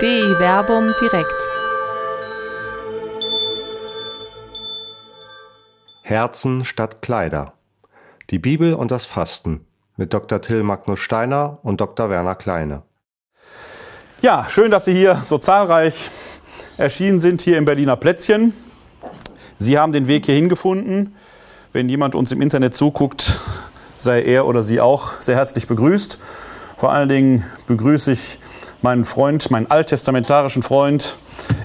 DI Werbung direkt. Herzen statt Kleider. Die Bibel und das Fasten mit Dr. Till Magnus Steiner und Dr. Werner Kleine. Ja, schön, dass Sie hier so zahlreich erschienen sind hier im Berliner Plätzchen. Sie haben den Weg hierhin gefunden. Wenn jemand uns im Internet zuguckt, sei er oder sie auch sehr herzlich begrüßt. Vor allen Dingen begrüße ich meinen Freund, meinen alttestamentarischen Freund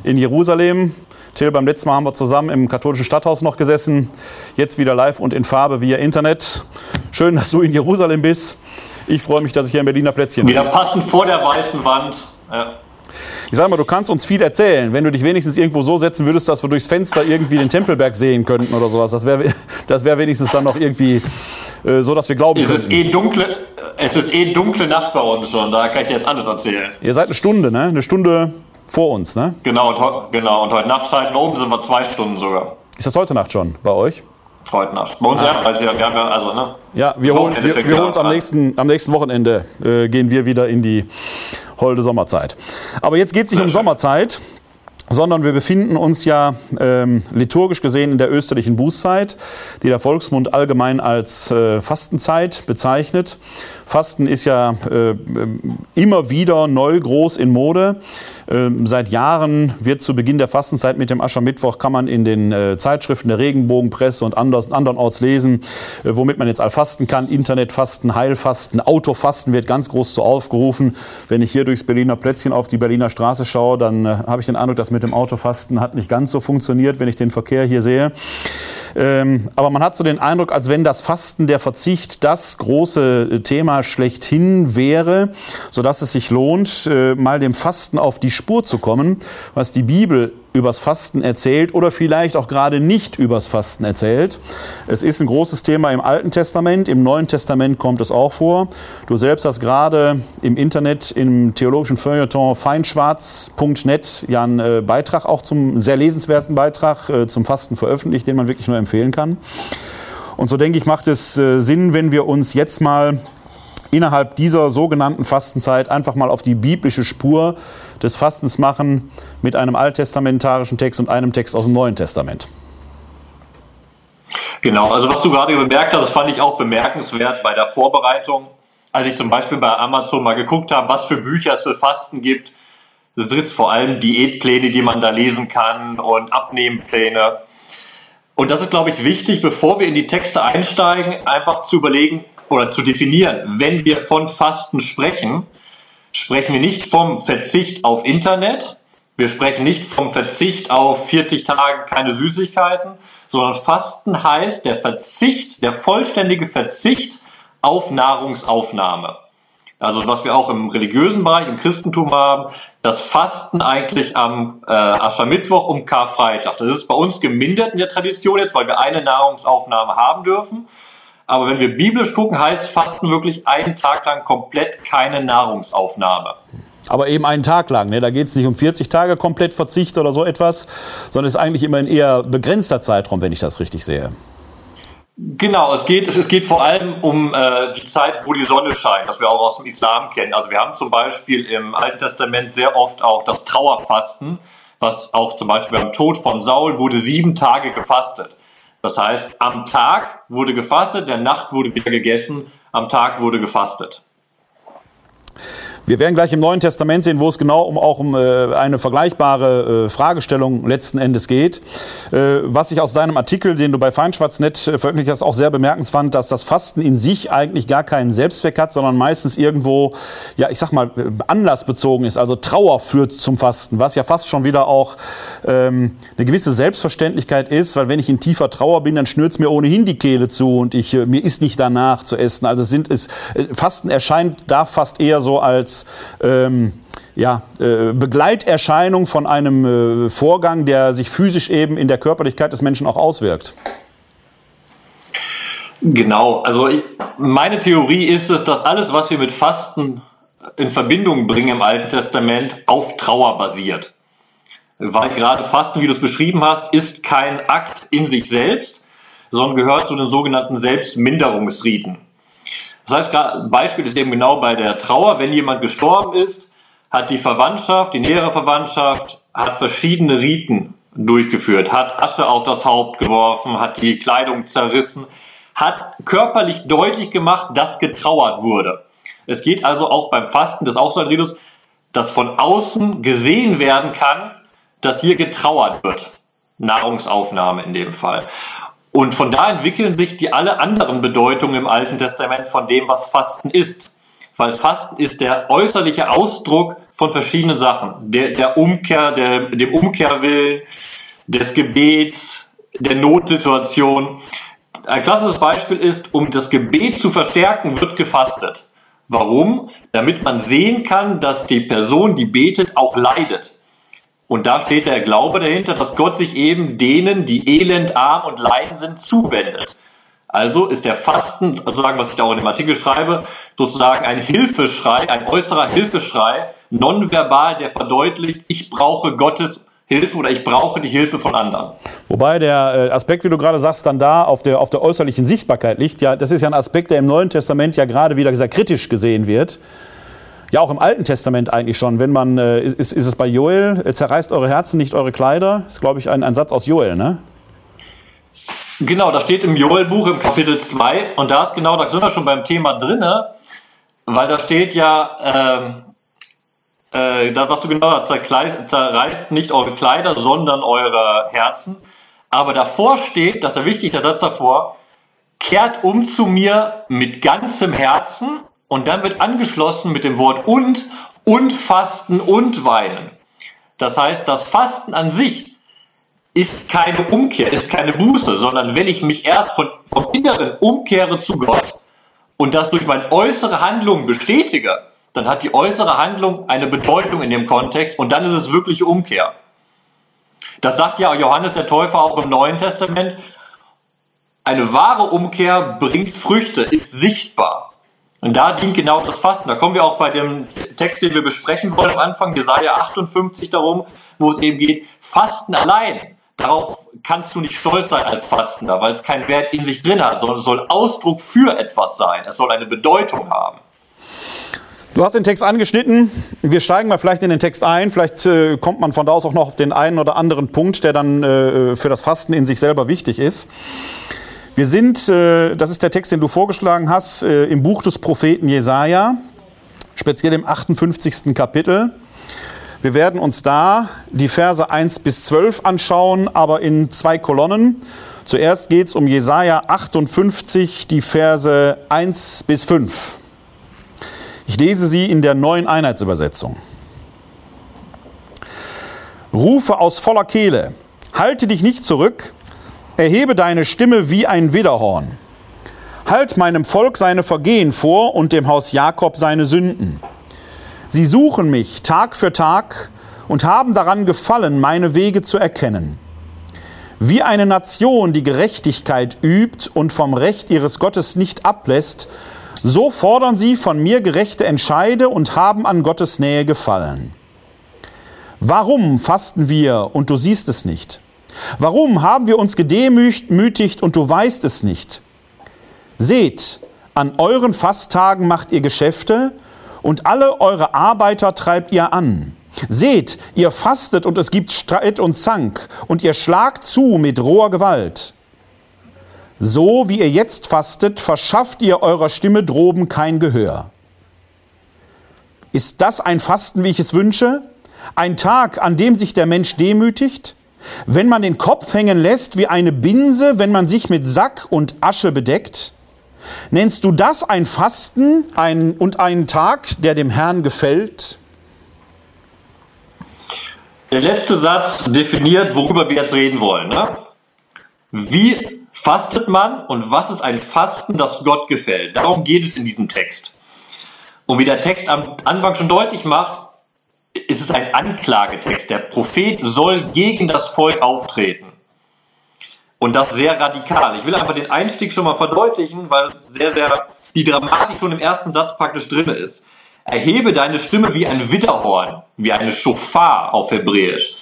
in Jerusalem. Till, beim letzten Mal haben wir zusammen im katholischen Stadthaus noch gesessen. Jetzt wieder live und in Farbe via Internet. Schön, dass du in Jerusalem bist. Ich freue mich, dass ich hier im Berliner Plätzchen bin. Wieder passend vor der weißen Wand. Ja. Ich sag mal, du kannst uns viel erzählen. Wenn du dich wenigstens irgendwo so setzen würdest, dass wir durchs Fenster irgendwie den Tempelberg sehen könnten oder sowas. Das wäre das wär wenigstens dann noch irgendwie äh, so, dass wir glauben es Ist eh dunkle, es ist eh dunkle Nacht bei uns schon. Da kann ich dir jetzt alles erzählen. Ihr seid eine Stunde, ne? Eine Stunde vor uns, ne? Genau, und, genau. und heute Nacht schalten oben sind wir zwei Stunden sogar. Ist das heute Nacht schon bei euch? Heute Nacht. Bei uns ah. ja, also, ja, also, ne? Ja, wir holen, wir, wir holen uns am nächsten, am nächsten Wochenende, äh, gehen wir wieder in die holde Sommerzeit. Aber jetzt geht es nicht um Sommerzeit, sondern wir befinden uns ja ähm, liturgisch gesehen in der österlichen Bußzeit, die der Volksmund allgemein als äh, Fastenzeit bezeichnet. Fasten ist ja äh, immer wieder neu groß in Mode. Äh, seit Jahren wird zu Beginn der Fastenzeit mit dem Aschermittwoch kann man in den äh, Zeitschriften der Regenbogenpresse und anders, andernorts lesen, äh, womit man jetzt all fasten kann. Internetfasten, Heilfasten, Autofasten wird ganz groß so aufgerufen. Wenn ich hier durchs Berliner Plätzchen auf die Berliner Straße schaue, dann äh, habe ich den Eindruck, dass mit dem Autofasten hat nicht ganz so funktioniert, wenn ich den Verkehr hier sehe. Ähm, aber man hat so den Eindruck, als wenn das Fasten, der Verzicht, das große Thema schlechthin wäre, sodass es sich lohnt, äh, mal dem Fasten auf die Spur zu kommen, was die Bibel übers Fasten erzählt oder vielleicht auch gerade nicht übers Fasten erzählt. Es ist ein großes Thema im Alten Testament, im Neuen Testament kommt es auch vor. Du selbst hast gerade im Internet im theologischen Feuilleton feinschwarz.net ja einen äh, Beitrag, auch zum sehr lesenswerten Beitrag äh, zum Fasten veröffentlicht, den man wirklich nur empfehlen kann. Und so denke ich, macht es äh, Sinn, wenn wir uns jetzt mal innerhalb dieser sogenannten Fastenzeit einfach mal auf die biblische Spur des Fastens machen mit einem alttestamentarischen Text und einem Text aus dem Neuen Testament. Genau, also was du gerade bemerkt hast, das fand ich auch bemerkenswert bei der Vorbereitung. Als ich zum Beispiel bei Amazon mal geguckt habe, was für Bücher es für Fasten gibt, das sind vor allem Diätpläne, die man da lesen kann und Abnehmpläne. Und das ist, glaube ich, wichtig, bevor wir in die Texte einsteigen, einfach zu überlegen oder zu definieren, wenn wir von Fasten sprechen, sprechen wir nicht vom Verzicht auf Internet, wir sprechen nicht vom Verzicht auf 40 Tage keine Süßigkeiten, sondern Fasten heißt der Verzicht, der vollständige Verzicht auf Nahrungsaufnahme. Also was wir auch im religiösen Bereich, im Christentum haben, das Fasten eigentlich am äh, Aschermittwoch um Karfreitag. Das ist bei uns gemindert in der Tradition jetzt, weil wir eine Nahrungsaufnahme haben dürfen. Aber wenn wir biblisch gucken, heißt Fasten wirklich einen Tag lang komplett keine Nahrungsaufnahme. Aber eben einen Tag lang. Ne? Da geht es nicht um 40 Tage komplett Verzicht oder so etwas, sondern es ist eigentlich immer ein eher begrenzter Zeitraum, wenn ich das richtig sehe. Genau, es geht, es geht vor allem um äh, die Zeit, wo die Sonne scheint, das wir auch aus dem Islam kennen. Also wir haben zum Beispiel im Alten Testament sehr oft auch das Trauerfasten, was auch zum Beispiel beim Tod von Saul wurde sieben Tage gefastet. Das heißt, am Tag wurde gefastet, der Nacht wurde wieder gegessen, am Tag wurde gefastet. Wir werden gleich im Neuen Testament sehen, wo es genau um auch um äh, eine vergleichbare äh, Fragestellung letzten Endes geht. Äh, was ich aus deinem Artikel, den du bei Feinschwarznet äh, veröffentlicht hast, auch sehr bemerkenswert dass das Fasten in sich eigentlich gar keinen Selbstzweck hat, sondern meistens irgendwo, ja, ich sag mal, anlassbezogen ist. Also Trauer führt zum Fasten, was ja fast schon wieder auch ähm, eine gewisse Selbstverständlichkeit ist, weil wenn ich in tiefer Trauer bin, dann schnürt es mir ohnehin die Kehle zu und ich, äh, mir ist nicht danach zu essen. Also sind es, äh, Fasten erscheint da fast eher so als ähm, ja, äh, Begleiterscheinung von einem äh, Vorgang, der sich physisch eben in der Körperlichkeit des Menschen auch auswirkt. Genau, also ich, meine Theorie ist es, dass alles, was wir mit Fasten in Verbindung bringen im Alten Testament, auf Trauer basiert. Weil gerade Fasten, wie du es beschrieben hast, ist kein Akt in sich selbst, sondern gehört zu den sogenannten Selbstminderungsriten. Das heißt, ein Beispiel ist eben genau bei der Trauer, wenn jemand gestorben ist, hat die Verwandtschaft, die nähere Verwandtschaft, hat verschiedene Riten durchgeführt, hat Asche auf das Haupt geworfen, hat die Kleidung zerrissen, hat körperlich deutlich gemacht, dass getrauert wurde. Es geht also auch beim Fasten, das ist auch so ein Ritus, dass von außen gesehen werden kann, dass hier getrauert wird. Nahrungsaufnahme in dem Fall. Und von da entwickeln sich die alle anderen Bedeutungen im Alten Testament von dem, was Fasten ist. Weil Fasten ist der äußerliche Ausdruck von verschiedenen Sachen. Der, der Umkehr, der, dem Umkehrwillen, des Gebets, der Notsituation. Ein klassisches Beispiel ist, um das Gebet zu verstärken, wird gefastet. Warum? Damit man sehen kann, dass die Person, die betet, auch leidet. Und da steht der Glaube dahinter, dass Gott sich eben denen, die elend, arm und leiden sind, zuwendet. Also ist der Fasten, sozusagen, was ich da auch in dem Artikel schreibe, sozusagen ein Hilfeschrei, ein äußerer Hilfeschrei, nonverbal, der verdeutlicht, ich brauche Gottes Hilfe oder ich brauche die Hilfe von anderen. Wobei der äh, Aspekt, wie du gerade sagst, dann da auf der, auf der äußerlichen Sichtbarkeit liegt. Ja, das ist ja ein Aspekt, der im Neuen Testament ja gerade wieder sehr kritisch gesehen wird. Ja, auch im Alten Testament eigentlich schon. Wenn man, äh, ist, ist es bei Joel, äh, zerreißt eure Herzen, nicht eure Kleider. Ist, glaube ich, ein, ein Satz aus Joel, ne? Genau, das steht im Joel-Buch im Kapitel 2 und da ist genau, da sind wir schon beim Thema drinne, weil da steht ja, ähm, äh, das, was du genau hast, zerreißt nicht eure Kleider, sondern eure Herzen. Aber davor steht, das ist ja wichtig, der Satz davor, kehrt um zu mir mit ganzem Herzen und dann wird angeschlossen mit dem Wort und, und Fasten und Weinen. Das heißt, das Fasten an sich ist keine Umkehr, ist keine Buße, sondern wenn ich mich erst von, vom Inneren umkehre zu Gott und das durch meine äußere Handlung bestätige, dann hat die äußere Handlung eine Bedeutung in dem Kontext und dann ist es wirklich Umkehr. Das sagt ja Johannes der Täufer auch im Neuen Testament. Eine wahre Umkehr bringt Früchte, ist sichtbar. Und da dient genau das Fasten. Da kommen wir auch bei dem Text, den wir besprechen wollen am Anfang, Jesaja 58 darum, wo es eben geht, Fasten allein. Darauf kannst du nicht stolz sein als Fastender, weil es keinen Wert in sich drin hat, sondern es soll Ausdruck für etwas sein. Es soll eine Bedeutung haben. Du hast den Text angeschnitten. Wir steigen mal vielleicht in den Text ein. Vielleicht äh, kommt man von da aus auch noch auf den einen oder anderen Punkt, der dann äh, für das Fasten in sich selber wichtig ist. Wir sind, äh, das ist der Text, den du vorgeschlagen hast, äh, im Buch des Propheten Jesaja, speziell im 58. Kapitel. Wir werden uns da die Verse 1 bis 12 anschauen, aber in zwei Kolonnen. Zuerst geht es um Jesaja 58, die Verse 1 bis 5. Ich lese sie in der neuen Einheitsübersetzung. Rufe aus voller Kehle, halte dich nicht zurück, erhebe deine Stimme wie ein Widderhorn. Halt meinem Volk seine Vergehen vor und dem Haus Jakob seine Sünden. Sie suchen mich Tag für Tag und haben daran gefallen, meine Wege zu erkennen. Wie eine Nation, die Gerechtigkeit übt und vom Recht ihres Gottes nicht ablässt, so fordern sie von mir gerechte Entscheide und haben an Gottes Nähe gefallen. Warum fasten wir und du siehst es nicht? Warum haben wir uns gedemütigt und du weißt es nicht? Seht, an euren Fasttagen macht ihr Geschäfte und alle eure Arbeiter treibt ihr an. Seht, ihr fastet und es gibt Streit und Zank und ihr schlagt zu mit roher Gewalt. So wie ihr jetzt fastet, verschafft ihr eurer Stimme droben kein Gehör. Ist das ein Fasten, wie ich es wünsche? Ein Tag, an dem sich der Mensch demütigt? Wenn man den Kopf hängen lässt wie eine Binse, wenn man sich mit Sack und Asche bedeckt? Nennst du das ein Fasten ein, und einen Tag, der dem Herrn gefällt? Der letzte Satz definiert, worüber wir jetzt reden wollen. Ne? Wie fastet man und was ist ein Fasten, das Gott gefällt? Darum geht es in diesem Text. Und wie der Text am Anfang schon deutlich macht, ist es ein Anklagetext. Der Prophet soll gegen das Volk auftreten. Und das sehr radikal. Ich will einfach den Einstieg schon mal verdeutlichen, weil es sehr, sehr die Dramatik schon im ersten Satz praktisch drin ist. Erhebe deine Stimme wie ein Witterhorn, wie eine Schofar auf Hebräisch.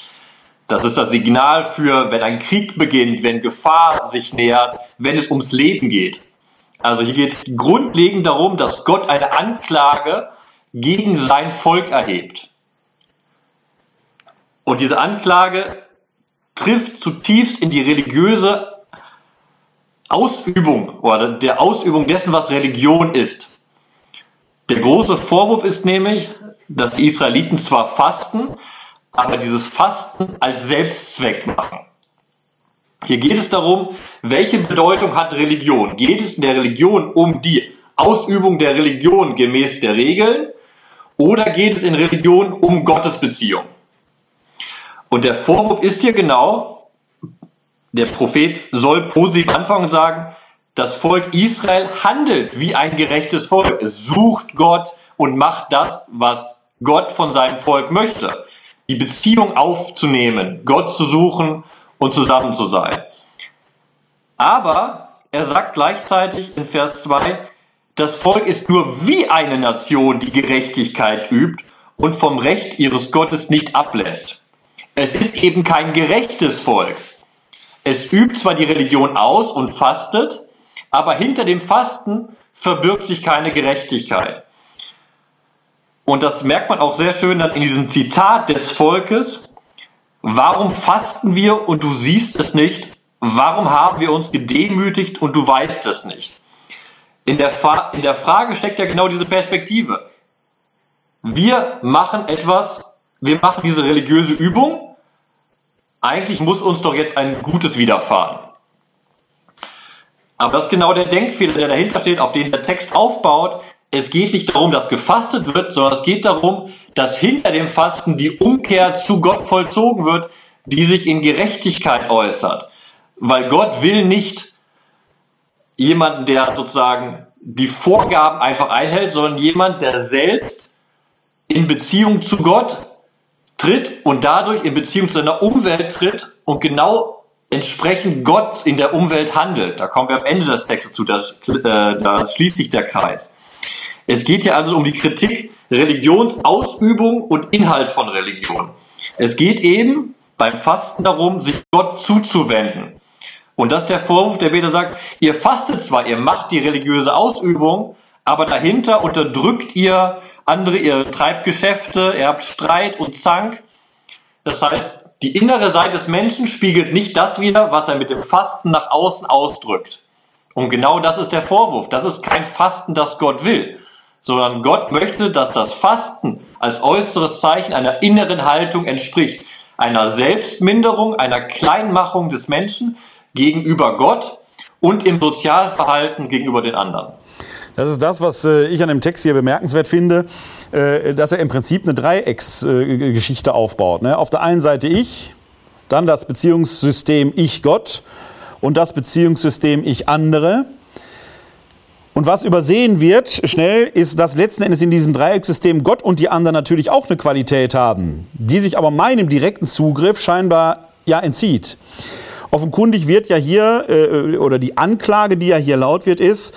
Das ist das Signal für, wenn ein Krieg beginnt, wenn Gefahr sich nähert, wenn es ums Leben geht. Also hier geht es grundlegend darum, dass Gott eine Anklage gegen sein Volk erhebt. Und diese Anklage trifft zutiefst in die religiöse Ausübung oder der Ausübung dessen, was Religion ist. Der große Vorwurf ist nämlich, dass die Israeliten zwar fasten, aber dieses Fasten als Selbstzweck machen. Hier geht es darum, welche Bedeutung hat Religion? Geht es in der Religion um die Ausübung der Religion gemäß der Regeln oder geht es in Religion um Gottesbeziehung? Und der Vorwurf ist hier genau, der Prophet soll positiv anfangen und sagen, das Volk Israel handelt wie ein gerechtes Volk. Es sucht Gott und macht das, was Gott von seinem Volk möchte. Die Beziehung aufzunehmen, Gott zu suchen und zusammen zu sein. Aber er sagt gleichzeitig in Vers 2, das Volk ist nur wie eine Nation, die Gerechtigkeit übt und vom Recht ihres Gottes nicht ablässt. Es ist eben kein gerechtes Volk. Es übt zwar die Religion aus und fastet, aber hinter dem Fasten verbirgt sich keine Gerechtigkeit. Und das merkt man auch sehr schön dann in diesem Zitat des Volkes. Warum fasten wir und du siehst es nicht? Warum haben wir uns gedemütigt und du weißt es nicht? In der, in der Frage steckt ja genau diese Perspektive. Wir machen etwas, wir machen diese religiöse Übung. Eigentlich muss uns doch jetzt ein Gutes widerfahren. Aber das ist genau der Denkfehler, der dahinter steht, auf den der Text aufbaut. Es geht nicht darum, dass gefastet wird, sondern es geht darum, dass hinter dem Fasten die Umkehr zu Gott vollzogen wird, die sich in Gerechtigkeit äußert. Weil Gott will nicht jemanden, der sozusagen die Vorgaben einfach einhält, sondern jemand, der selbst in Beziehung zu Gott tritt und dadurch in Beziehung zu seiner Umwelt tritt und genau entsprechend Gott in der Umwelt handelt. Da kommen wir am Ende des Textes zu, da, äh, da schließt sich der Kreis. Es geht hier also um die Kritik Religionsausübung und Inhalt von Religion. Es geht eben beim Fasten darum, sich Gott zuzuwenden. Und das ist der Vorwurf, der Beter sagt, ihr fastet zwar, ihr macht die religiöse Ausübung, aber dahinter unterdrückt ihr andere, ihr treibt Geschäfte, ihr habt Streit und Zank. Das heißt, die innere Seite des Menschen spiegelt nicht das wider, was er mit dem Fasten nach außen ausdrückt. Und genau das ist der Vorwurf. Das ist kein Fasten, das Gott will, sondern Gott möchte, dass das Fasten als äußeres Zeichen einer inneren Haltung entspricht, einer Selbstminderung, einer Kleinmachung des Menschen, gegenüber Gott und im Sozialverhalten gegenüber den anderen. Das ist das, was äh, ich an dem Text hier bemerkenswert finde, äh, dass er im Prinzip eine Dreiecksgeschichte äh, aufbaut. Ne? Auf der einen Seite ich, dann das Beziehungssystem Ich-Gott und das Beziehungssystem Ich-Andere. Und was übersehen wird schnell, ist, dass letzten Endes in diesem Dreieckssystem Gott und die anderen natürlich auch eine Qualität haben, die sich aber meinem direkten Zugriff scheinbar ja entzieht. Offenkundig wird ja hier, oder die Anklage, die ja hier laut wird, ist,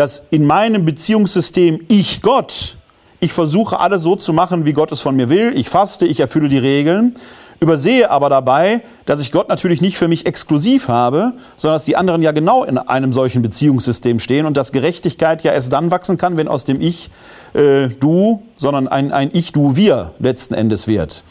dass in meinem Beziehungssystem ich Gott, ich versuche alles so zu machen, wie Gott es von mir will, ich faste, ich erfülle die Regeln, übersehe aber dabei, dass ich Gott natürlich nicht für mich exklusiv habe, sondern dass die anderen ja genau in einem solchen Beziehungssystem stehen und dass Gerechtigkeit ja erst dann wachsen kann, wenn aus dem Ich äh, du, sondern ein, ein Ich, du, wir letzten Endes wird.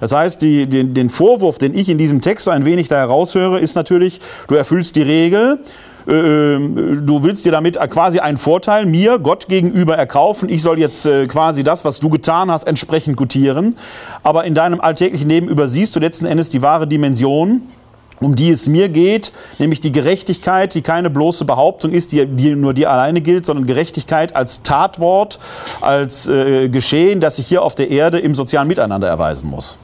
Das heißt, die, den, den Vorwurf, den ich in diesem Text so ein wenig da heraushöre, ist natürlich, du erfüllst die Regel, äh, du willst dir damit quasi einen Vorteil mir, Gott gegenüber erkaufen. Ich soll jetzt äh, quasi das, was du getan hast, entsprechend gutieren. Aber in deinem alltäglichen Leben übersiehst du letzten Endes die wahre Dimension um die es mir geht, nämlich die Gerechtigkeit, die keine bloße Behauptung ist, die, die nur dir alleine gilt, sondern Gerechtigkeit als Tatwort, als äh, Geschehen, das sich hier auf der Erde im sozialen Miteinander erweisen muss.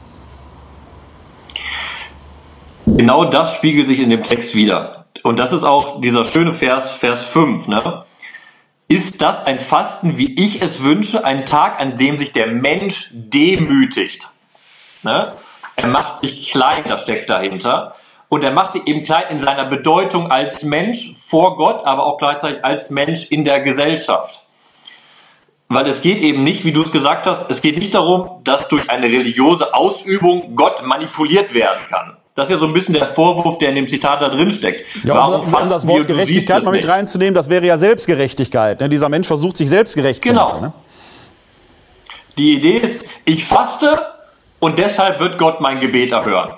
Genau das spiegelt sich in dem Text wieder. Und das ist auch dieser schöne Vers, Vers 5. Ne? Ist das ein Fasten, wie ich es wünsche, ein Tag, an dem sich der Mensch demütigt? Ne? Er macht sich klein, das steckt dahinter. Und er macht sich eben klein in seiner Bedeutung als Mensch vor Gott, aber auch gleichzeitig als Mensch in der Gesellschaft. Weil es geht eben nicht, wie du es gesagt hast, es geht nicht darum, dass durch eine religiöse Ausübung Gott manipuliert werden kann. Das ist ja so ein bisschen der Vorwurf, der in dem Zitat da drin steckt. Ja, Warum um, um das Wort Gerechtigkeit mal mit reinzunehmen, das wäre ja Selbstgerechtigkeit. Ne? Dieser Mensch versucht sich selbstgerecht genau. zu machen. Ne? Die Idee ist, ich faste und deshalb wird Gott mein Gebet erhören.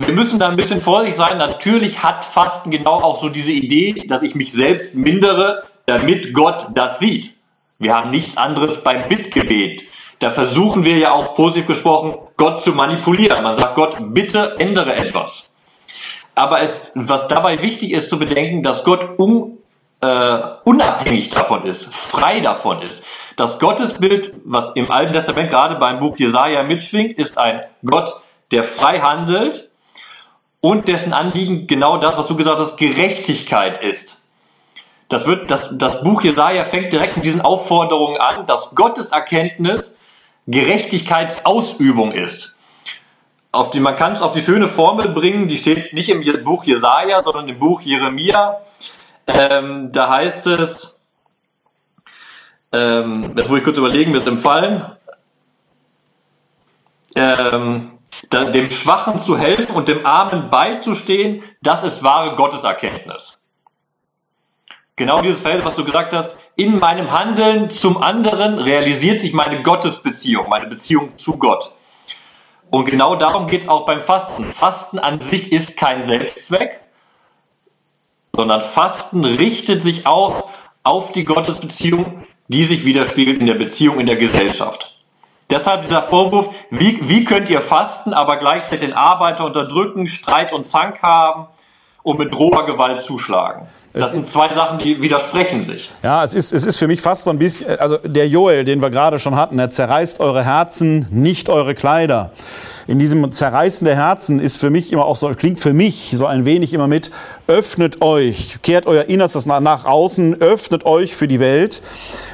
Wir müssen da ein bisschen vorsichtig sein. Natürlich hat Fasten genau auch so diese Idee, dass ich mich selbst mindere, damit Gott das sieht. Wir haben nichts anderes beim Bittgebet. Da versuchen wir ja auch positiv gesprochen, Gott zu manipulieren. Man sagt Gott, bitte ändere etwas. Aber es, was dabei wichtig ist zu bedenken, dass Gott un, äh, unabhängig davon ist, frei davon ist. Das Gottesbild, was im Alten Testament gerade beim Buch Jesaja mitschwingt, ist ein Gott, der frei handelt und dessen Anliegen genau das, was du gesagt hast, Gerechtigkeit ist. Das wird, das, das Buch Jesaja fängt direkt mit diesen Aufforderungen an, dass Gottes Erkenntnis Gerechtigkeitsausübung ist. Auf die, man kann es auf die schöne Formel bringen, die steht nicht im Buch Jesaja, sondern im Buch Jeremia. Ähm, da heißt es, ähm, jetzt muss ich kurz überlegen, ist empfallen. Ähm, dem Schwachen zu helfen und dem Armen beizustehen, das ist wahre Gotteserkenntnis. Genau dieses Feld, was du gesagt hast, in meinem Handeln zum anderen realisiert sich meine Gottesbeziehung, meine Beziehung zu Gott. Und genau darum geht es auch beim Fasten. Fasten an sich ist kein Selbstzweck, sondern Fasten richtet sich auch auf die Gottesbeziehung, die sich widerspiegelt in der Beziehung in der Gesellschaft. Deshalb dieser Vorwurf, wie, wie könnt ihr fasten, aber gleichzeitig den Arbeiter unterdrücken, Streit und Zank haben und mit roher Gewalt zuschlagen. Das sind zwei Sachen, die widersprechen sich. Ja, es ist, es ist für mich fast so ein bisschen, also der Joel, den wir gerade schon hatten, er zerreißt eure Herzen, nicht eure Kleider. In diesem Zerreißen der Herzen ist für mich immer auch so, klingt für mich so ein wenig immer mit, öffnet euch, kehrt euer Innerstes nach, nach außen, öffnet euch für die Welt.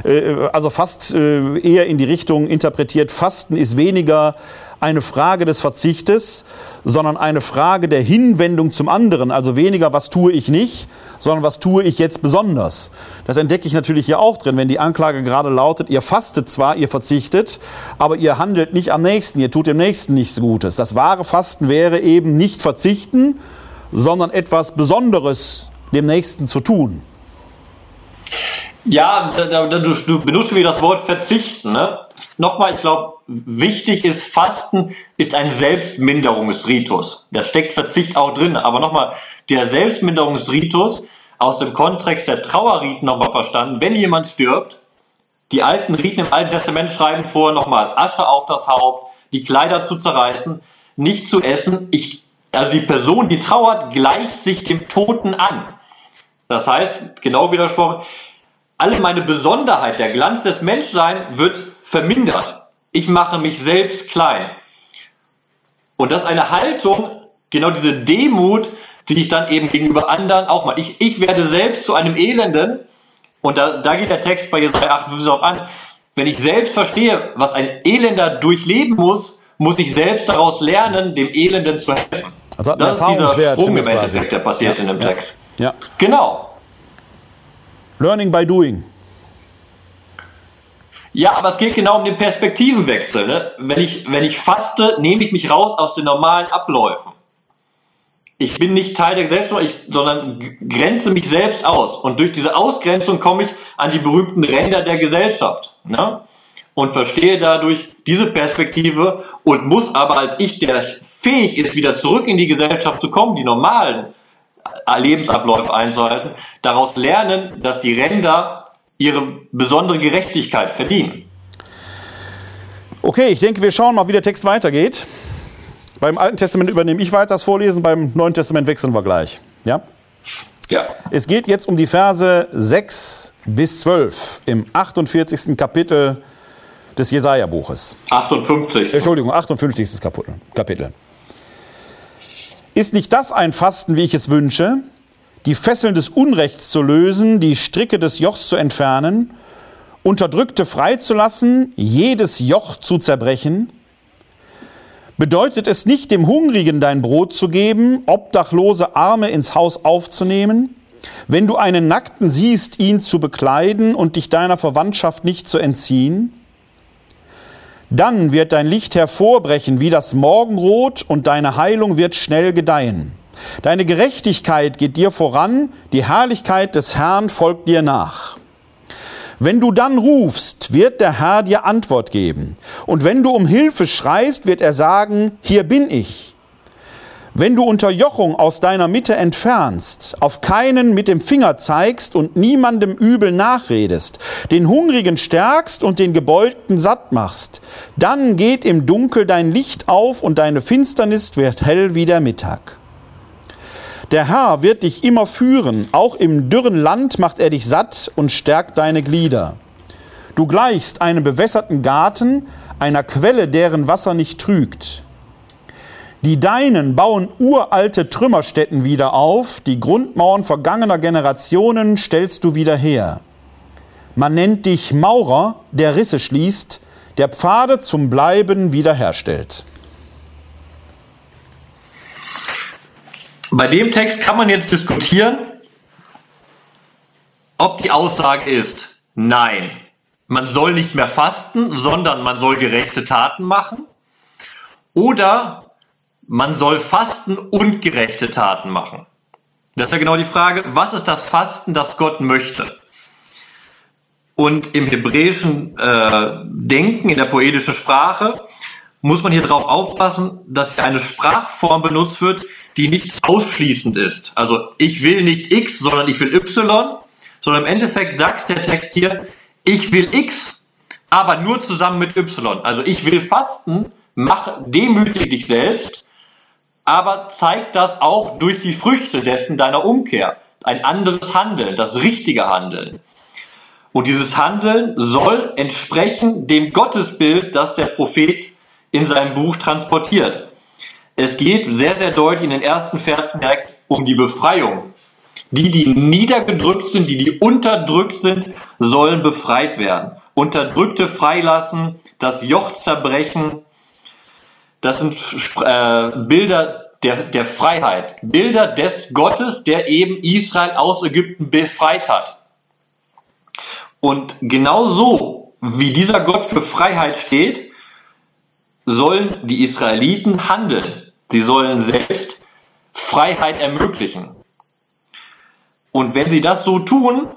Äh, also fast äh, eher in die Richtung interpretiert, Fasten ist weniger eine Frage des Verzichtes, sondern eine Frage der Hinwendung zum anderen. Also weniger, was tue ich nicht, sondern was tue ich jetzt besonders. Das entdecke ich natürlich hier auch drin, wenn die Anklage gerade lautet, ihr fastet zwar, ihr verzichtet, aber ihr handelt nicht am nächsten, ihr tut dem nächsten nichts Gutes. Das wahre Fasten wäre eben nicht verzichten, sondern etwas Besonderes dem nächsten zu tun. Ja, da, da, du, du benutzt wieder das Wort verzichten. Ne? Nochmal, ich glaube, wichtig ist, Fasten ist ein Selbstminderungsritus. Da steckt Verzicht auch drin. Aber nochmal, der Selbstminderungsritus aus dem Kontext der Trauerriten nochmal verstanden. Wenn jemand stirbt, die alten Riten im Alten Testament schreiben vor, nochmal Asche auf das Haupt, die Kleider zu zerreißen, nicht zu essen. Ich, also die Person, die trauert, gleicht sich dem Toten an. Das heißt, genau widersprochen, alle meine Besonderheit, der Glanz des Menschseins wird vermindert. Ich mache mich selbst klein. Und das ist eine Haltung, genau diese Demut, die ich dann eben gegenüber anderen auch mal. Ich, ich werde selbst zu einem Elenden. Und da, da geht der Text bei Jesaja 8 auch an. Wenn ich selbst verstehe, was ein Elender durchleben muss, muss ich selbst daraus lernen, dem Elenden zu helfen. Also das ist dieser Sprung im Endeffekt, der passiert ja, in dem Text. Ja. Genau. Learning by doing. Ja, aber es geht genau um den Perspektivenwechsel. Ne? Wenn, ich, wenn ich faste, nehme ich mich raus aus den normalen Abläufen. Ich bin nicht Teil der Gesellschaft, sondern grenze mich selbst aus. Und durch diese Ausgrenzung komme ich an die berühmten Ränder der Gesellschaft. Ne? Und verstehe dadurch diese Perspektive und muss aber als ich, der fähig ist, wieder zurück in die Gesellschaft zu kommen, die normalen Lebensabläufe einzuhalten, daraus lernen, dass die Ränder ihre besondere Gerechtigkeit verdienen. Okay, ich denke, wir schauen mal, wie der Text weitergeht. Beim Alten Testament übernehme ich weiter das Vorlesen, beim Neuen Testament wechseln wir gleich. Ja? Ja. Es geht jetzt um die Verse 6 bis 12 im 48. Kapitel des Jesaja-Buches. 58. Entschuldigung, 58. Kapitel. Kapitel. Ist nicht das ein Fasten, wie ich es wünsche, die Fesseln des Unrechts zu lösen, die Stricke des Jochs zu entfernen, Unterdrückte freizulassen, jedes Joch zu zerbrechen? Bedeutet es nicht, dem Hungrigen dein Brot zu geben, obdachlose Arme ins Haus aufzunehmen? Wenn du einen Nackten siehst, ihn zu bekleiden und dich deiner Verwandtschaft nicht zu entziehen? Dann wird dein Licht hervorbrechen wie das Morgenrot und deine Heilung wird schnell gedeihen. Deine Gerechtigkeit geht dir voran, die Herrlichkeit des Herrn folgt dir nach. Wenn du dann rufst, wird der Herr dir Antwort geben. Und wenn du um Hilfe schreist, wird er sagen, hier bin ich. Wenn du Unterjochung aus deiner Mitte entfernst, auf keinen mit dem Finger zeigst und niemandem übel nachredest, den Hungrigen stärkst und den Gebeugten satt machst, dann geht im Dunkel dein Licht auf und deine Finsternis wird hell wie der Mittag. Der Herr wird dich immer führen, auch im dürren Land macht er dich satt und stärkt deine Glieder. Du gleichst einem bewässerten Garten, einer Quelle, deren Wasser nicht trügt. Die Deinen bauen uralte Trümmerstätten wieder auf, die Grundmauern vergangener Generationen stellst du wieder her. Man nennt dich Maurer, der Risse schließt, der Pfade zum Bleiben wiederherstellt. Bei dem Text kann man jetzt diskutieren, ob die Aussage ist, nein, man soll nicht mehr fasten, sondern man soll gerechte Taten machen. Oder man soll Fasten und gerechte Taten machen. Das ist ja genau die Frage, was ist das Fasten, das Gott möchte? Und im hebräischen äh, Denken, in der poetischen Sprache, muss man hier darauf aufpassen, dass hier eine Sprachform benutzt wird, die nicht ausschließend ist. Also ich will nicht X, sondern ich will Y, sondern im Endeffekt sagt der Text hier, ich will X, aber nur zusammen mit Y. Also ich will fasten, mach demütig dich selbst, aber zeigt das auch durch die Früchte dessen deiner Umkehr. Ein anderes Handeln, das richtige Handeln. Und dieses Handeln soll entsprechen dem Gottesbild, das der Prophet in seinem Buch transportiert. Es geht sehr, sehr deutlich in den ersten Versen direkt um die Befreiung. Die, die niedergedrückt sind, die, die unterdrückt sind, sollen befreit werden. Unterdrückte freilassen, das Joch zerbrechen, das sind äh, Bilder der, der Freiheit, Bilder des Gottes, der eben Israel aus Ägypten befreit hat. Und genau so, wie dieser Gott für Freiheit steht, sollen die Israeliten handeln. Sie sollen selbst Freiheit ermöglichen. Und wenn sie das so tun,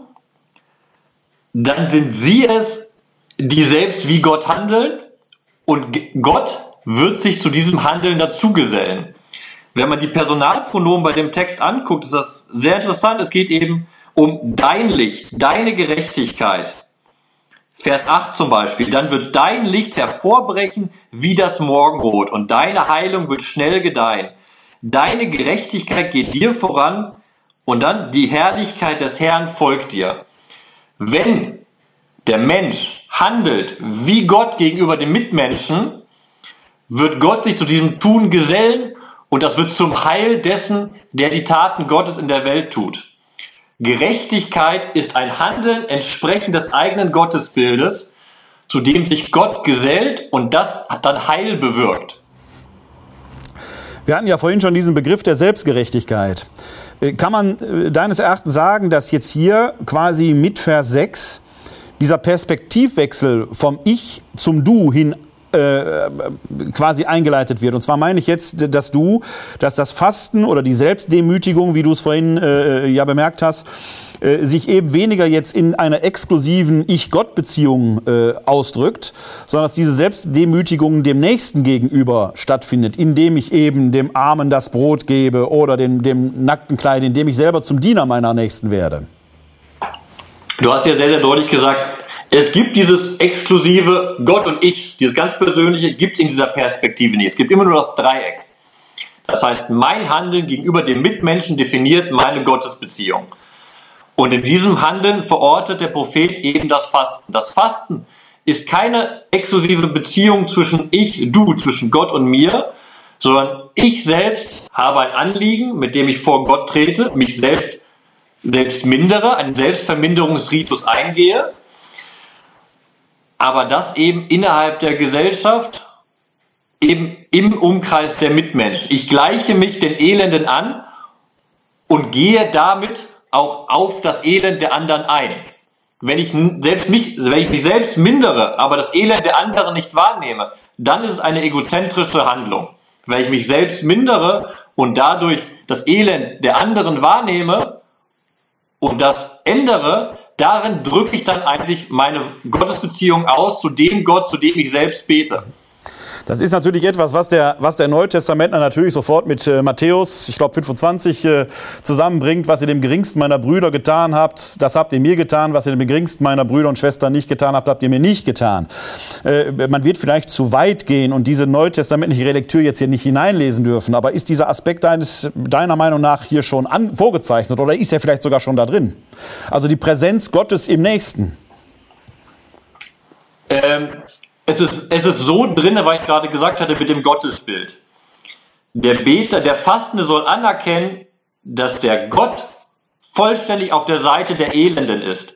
dann sind sie es, die selbst wie Gott handeln und Gott wird sich zu diesem Handeln dazugesellen. Wenn man die Personalpronomen bei dem Text anguckt, ist das sehr interessant. Es geht eben um dein Licht, deine Gerechtigkeit. Vers 8 zum Beispiel, dann wird dein Licht hervorbrechen wie das Morgenrot und deine Heilung wird schnell gedeihen. Deine Gerechtigkeit geht dir voran und dann die Herrlichkeit des Herrn folgt dir. Wenn der Mensch handelt wie Gott gegenüber den Mitmenschen, wird Gott sich zu diesem Tun gesellen und das wird zum Heil dessen, der die Taten Gottes in der Welt tut. Gerechtigkeit ist ein Handeln entsprechend des eigenen Gottesbildes, zu dem sich Gott gesellt und das hat dann Heil bewirkt. Wir hatten ja vorhin schon diesen Begriff der Selbstgerechtigkeit. Äh, kann man äh, deines Erachtens sagen, dass jetzt hier quasi mit Vers 6 dieser Perspektivwechsel vom Ich zum Du hin äh, quasi eingeleitet wird. Und zwar meine ich jetzt, dass du, dass das Fasten oder die Selbstdemütigung, wie du es vorhin äh, ja bemerkt hast, äh, sich eben weniger jetzt in einer exklusiven Ich-Gott-Beziehung äh, ausdrückt, sondern dass diese Selbstdemütigung dem Nächsten gegenüber stattfindet, indem ich eben dem Armen das Brot gebe oder dem, dem nackten Kleid, indem ich selber zum Diener meiner Nächsten werde. Du hast ja sehr, sehr deutlich gesagt, es gibt dieses exklusive Gott und ich, dieses ganz persönliche, gibt es in dieser Perspektive nicht. Es gibt immer nur das Dreieck. Das heißt, mein Handeln gegenüber dem Mitmenschen definiert meine Gottesbeziehung. Und in diesem Handeln verortet der Prophet eben das Fasten. Das Fasten ist keine exklusive Beziehung zwischen ich, du, zwischen Gott und mir, sondern ich selbst habe ein Anliegen, mit dem ich vor Gott trete, mich selbst, selbst mindere, einen Selbstverminderungsritus eingehe aber das eben innerhalb der Gesellschaft, eben im Umkreis der Mitmenschen. Ich gleiche mich den Elenden an und gehe damit auch auf das Elend der anderen ein. Wenn ich selbst mich, wenn ich mich selbst mindere, aber das Elend der anderen nicht wahrnehme, dann ist es eine egozentrische Handlung. Wenn ich mich selbst mindere und dadurch das Elend der anderen wahrnehme und das ändere, darin drücke ich dann eigentlich meine Gottesbeziehung aus zu dem Gott, zu dem ich selbst bete. Das ist natürlich etwas, was der, was der Neutestamentler natürlich sofort mit äh, Matthäus, ich glaube 25, äh, zusammenbringt. Was ihr dem geringsten meiner Brüder getan habt, das habt ihr mir getan. Was ihr dem geringsten meiner Brüder und Schwestern nicht getan habt, habt ihr mir nicht getan. Äh, man wird vielleicht zu weit gehen und diese neutestamentliche Relektür jetzt hier nicht hineinlesen dürfen. Aber ist dieser Aspekt deines, deiner Meinung nach hier schon an, vorgezeichnet oder ist er vielleicht sogar schon da drin? Also die Präsenz Gottes im Nächsten. Ähm, es ist, es ist so drin, weil ich gerade gesagt hatte, mit dem Gottesbild. Der Beter, der Fastende soll anerkennen, dass der Gott vollständig auf der Seite der Elenden ist.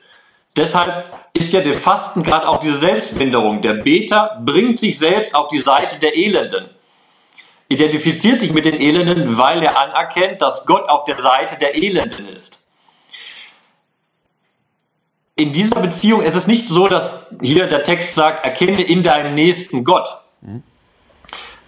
Deshalb ist ja der Fasten gerade auch diese Selbstminderung. Der Beter bringt sich selbst auf die Seite der Elenden. Identifiziert sich mit den Elenden, weil er anerkennt, dass Gott auf der Seite der Elenden ist in dieser Beziehung ist es nicht so, dass hier der Text sagt, erkenne in deinem Nächsten Gott.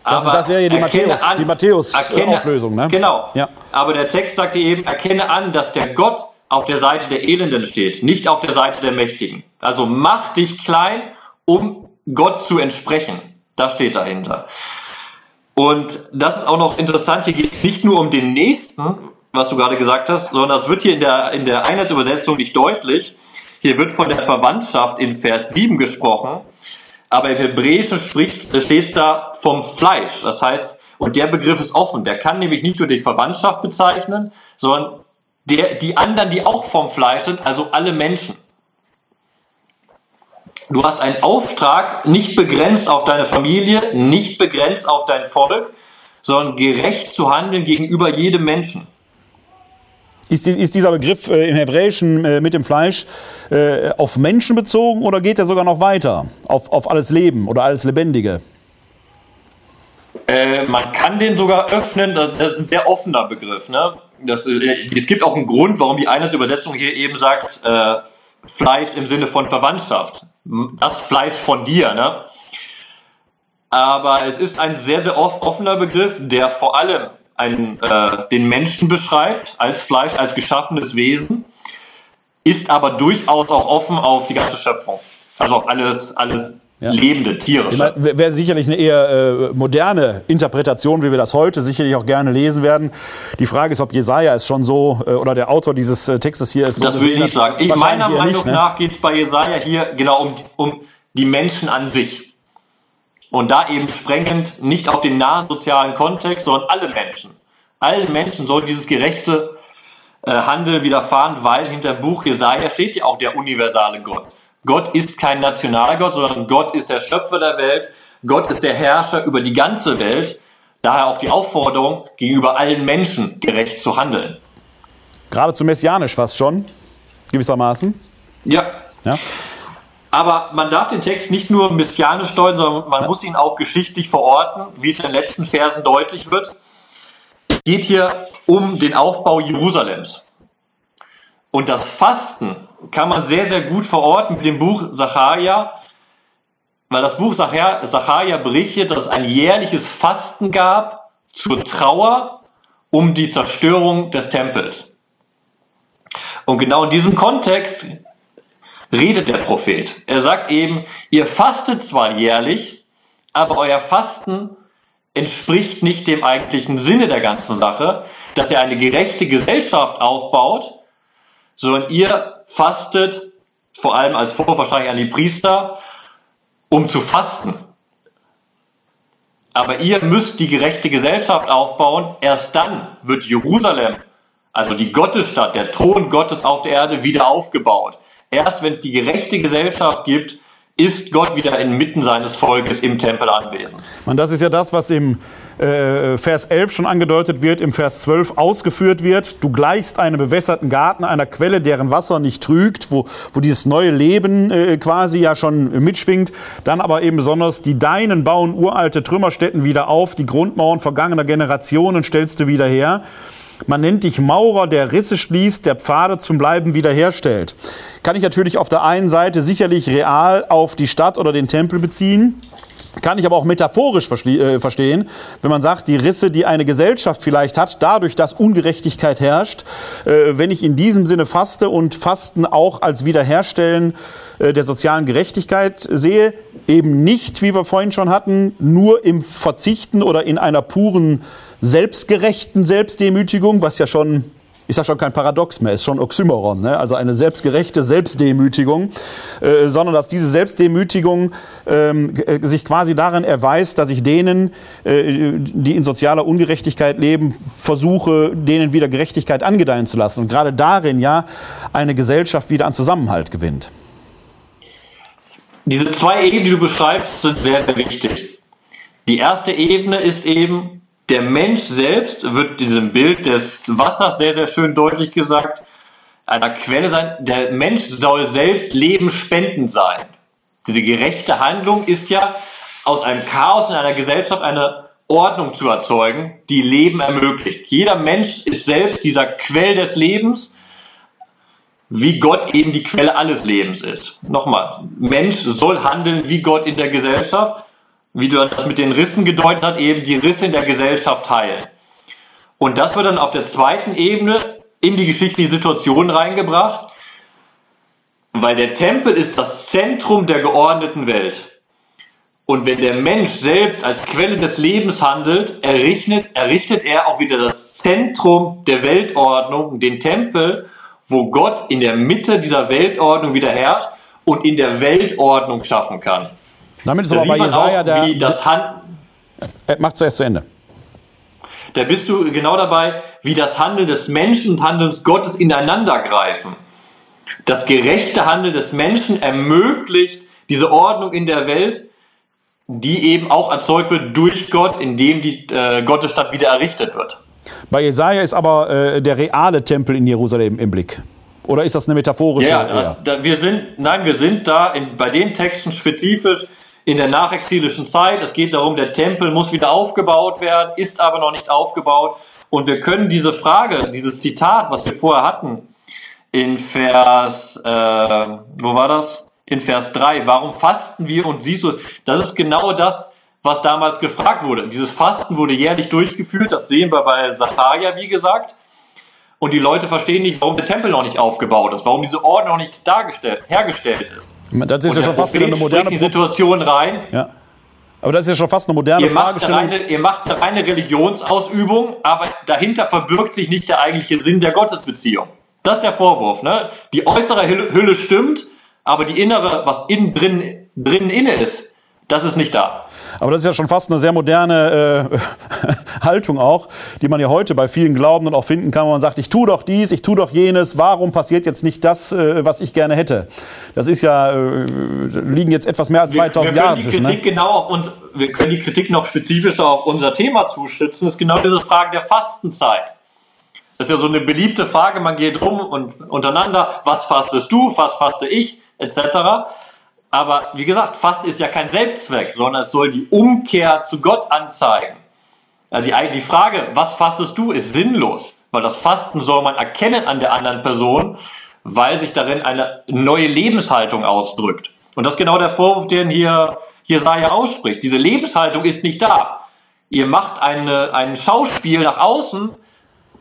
Das, das wäre ja die Matthäus, Matthäus-Auflösung, ne? Genau. Ja. Aber der Text sagt hier eben, erkenne an, dass der Gott auf der Seite der Elenden steht, nicht auf der Seite der Mächtigen. Also mach dich klein, um Gott zu entsprechen. Das steht dahinter. Und das ist auch noch interessant, hier geht es nicht nur um den Nächsten, was du gerade gesagt hast, sondern das wird hier in der, in der Einheitsübersetzung nicht deutlich. Hier wird von der Verwandtschaft in Vers 7 gesprochen, aber im Hebräischen spricht, steht da vom Fleisch. Das heißt, und der Begriff ist offen. Der kann nämlich nicht nur die Verwandtschaft bezeichnen, sondern der, die anderen, die auch vom Fleisch sind, also alle Menschen. Du hast einen Auftrag, nicht begrenzt auf deine Familie, nicht begrenzt auf dein Volk, sondern gerecht zu handeln gegenüber jedem Menschen. Ist, ist dieser Begriff äh, im Hebräischen äh, mit dem Fleisch äh, auf Menschen bezogen oder geht er sogar noch weiter? Auf, auf alles Leben oder alles Lebendige? Äh, man kann den sogar öffnen, das, das ist ein sehr offener Begriff. Ne? Das, äh, es gibt auch einen Grund, warum die Einheitsübersetzung hier eben sagt, äh, Fleisch im Sinne von Verwandtschaft. Das Fleisch von dir. Ne? Aber es ist ein sehr, sehr offener Begriff, der vor allem einen, äh, den Menschen beschreibt, als Fleisch, als geschaffenes Wesen, ist aber durchaus auch offen auf die ganze Schöpfung. Also auf alles, alles ja. lebende Tiere. Wäre sicherlich eine eher äh, moderne Interpretation, wie wir das heute sicherlich auch gerne lesen werden. Die Frage ist, ob Jesaja es schon so, äh, oder der Autor dieses äh, Textes hier ist. Das so würde ich nicht sagen. Ich, meiner Meinung nicht, ne? nach geht es bei Jesaja hier genau um, um die Menschen an sich. Und da eben sprengend nicht auf den nahen sozialen Kontext, sondern alle Menschen. Allen Menschen soll dieses gerechte äh, Handeln widerfahren, weil hinter dem Buch Jesaja steht ja auch der universale Gott. Gott ist kein Nationalgott, sondern Gott ist der Schöpfer der Welt. Gott ist der Herrscher über die ganze Welt. Daher auch die Aufforderung, gegenüber allen Menschen gerecht zu handeln. Geradezu messianisch fast schon, gewissermaßen. Ja. ja. Aber man darf den Text nicht nur messianisch deuten, sondern man muss ihn auch geschichtlich verorten, wie es in den letzten Versen deutlich wird. Es geht hier um den Aufbau Jerusalems. Und das Fasten kann man sehr, sehr gut verorten mit dem Buch Zacharia, weil das Buch Zacharia berichtet, dass es ein jährliches Fasten gab zur Trauer um die Zerstörung des Tempels. Und genau in diesem Kontext redet der Prophet. Er sagt eben, ihr fastet zwar jährlich, aber euer Fasten entspricht nicht dem eigentlichen Sinne der ganzen Sache, dass ihr eine gerechte Gesellschaft aufbaut, sondern ihr fastet, vor allem als wahrscheinlich an die Priester, um zu fasten. Aber ihr müsst die gerechte Gesellschaft aufbauen, erst dann wird Jerusalem, also die Gottesstadt, der Thron Gottes auf der Erde wieder aufgebaut. Erst wenn es die gerechte Gesellschaft gibt, ist Gott wieder inmitten seines Volkes im Tempel anwesend. Und das ist ja das, was im äh, Vers 11 schon angedeutet wird, im Vers 12 ausgeführt wird. Du gleichst einem bewässerten Garten, einer Quelle, deren Wasser nicht trügt, wo, wo dieses neue Leben äh, quasi ja schon mitschwingt. Dann aber eben besonders, die Deinen bauen uralte Trümmerstätten wieder auf, die Grundmauern vergangener Generationen stellst du wieder her. Man nennt dich Maurer, der Risse schließt, der Pfade zum Bleiben wiederherstellt kann ich natürlich auf der einen Seite sicherlich real auf die Stadt oder den Tempel beziehen. Kann ich aber auch metaphorisch äh, verstehen, wenn man sagt, die Risse, die eine Gesellschaft vielleicht hat, dadurch, dass Ungerechtigkeit herrscht, äh, wenn ich in diesem Sinne faste und Fasten auch als Wiederherstellen äh, der sozialen Gerechtigkeit sehe, eben nicht, wie wir vorhin schon hatten, nur im Verzichten oder in einer puren selbstgerechten Selbstdemütigung, was ja schon ist ja schon kein Paradox mehr, ist schon Oxymoron, ne? also eine selbstgerechte Selbstdemütigung, äh, sondern dass diese Selbstdemütigung ähm, äh, sich quasi darin erweist, dass ich denen, äh, die in sozialer Ungerechtigkeit leben, versuche, denen wieder Gerechtigkeit angedeihen zu lassen und gerade darin ja eine Gesellschaft wieder an Zusammenhalt gewinnt. Diese zwei Ebenen, die du beschreibst, sind sehr, sehr wichtig. Die erste Ebene ist eben, der Mensch selbst wird diesem Bild des Wassers sehr, sehr schön deutlich gesagt, einer Quelle sein. Der Mensch soll selbst lebensspendend sein. Diese gerechte Handlung ist ja, aus einem Chaos in einer Gesellschaft eine Ordnung zu erzeugen, die Leben ermöglicht. Jeder Mensch ist selbst dieser Quell des Lebens, wie Gott eben die Quelle alles Lebens ist. Nochmal, Mensch soll handeln wie Gott in der Gesellschaft wie du das mit den Rissen gedeutet hast, eben die Risse in der Gesellschaft heilen. Und das wird dann auf der zweiten Ebene in die geschichtliche Situation reingebracht, weil der Tempel ist das Zentrum der geordneten Welt. Und wenn der Mensch selbst als Quelle des Lebens handelt, errichtet, errichtet er auch wieder das Zentrum der Weltordnung, den Tempel, wo Gott in der Mitte dieser Weltordnung wieder herrscht und in der Weltordnung schaffen kann. Damit ist da aber bei Jesaja auch, der. das Hand er macht zuerst zu Ende. Da bist du genau dabei, wie das Handeln des Menschen und Handeln Gottes ineinander greifen. Das gerechte Handeln des Menschen ermöglicht diese Ordnung in der Welt, die eben auch erzeugt wird durch Gott, indem die äh, Gottesstadt wieder errichtet wird. Bei Jesaja ist aber äh, der reale Tempel in Jerusalem im Blick. Oder ist das eine metaphorische? Ja, das, da, wir sind, nein, wir sind da in, bei den Texten spezifisch in der nachexilischen Zeit. Es geht darum, der Tempel muss wieder aufgebaut werden, ist aber noch nicht aufgebaut. Und wir können diese Frage, dieses Zitat, was wir vorher hatten, in Vers, äh, wo war das? In Vers 3. Warum fasten wir und siehst du, das ist genau das, was damals gefragt wurde. Dieses Fasten wurde jährlich durchgeführt, das sehen wir bei Sacharja, wie gesagt. Und die Leute verstehen nicht, warum der Tempel noch nicht aufgebaut ist, warum diese Ordnung noch nicht dargestellt, hergestellt ist. Das ist ja schon fast wieder eine moderne die Situation rein. Ja. Aber das ist ja schon fast eine moderne ihr Fragestellung. Macht reine, ihr macht eine reine Religionsausübung, aber dahinter verbirgt sich nicht der eigentliche Sinn der Gottesbeziehung. Das ist der Vorwurf. Ne? Die äußere Hülle stimmt, aber die innere, was innen drin, drin inne ist, das ist nicht da. Aber das ist ja schon fast eine sehr moderne äh, Haltung auch, die man ja heute bei vielen Glaubenden auch finden kann, wo man sagt, ich tue doch dies, ich tue doch jenes, warum passiert jetzt nicht das, äh, was ich gerne hätte? Das ist ja, äh, liegen jetzt etwas mehr als 2000 Jahre zwischen. Ne? genau auf uns, wir können die Kritik noch spezifischer auf unser Thema zuschützen, das ist genau diese Frage der Fastenzeit. Das ist ja so eine beliebte Frage, man geht rum und untereinander, was fastest du, was faste ich, etc. Aber wie gesagt, Fasten ist ja kein Selbstzweck, sondern es soll die Umkehr zu Gott anzeigen. Also die, die Frage, was fastest du, ist sinnlos, weil das Fasten soll man erkennen an der anderen Person, weil sich darin eine neue Lebenshaltung ausdrückt. Und das ist genau der Vorwurf, den hier Jesaja ausspricht. Diese Lebenshaltung ist nicht da. Ihr macht eine, ein Schauspiel nach außen,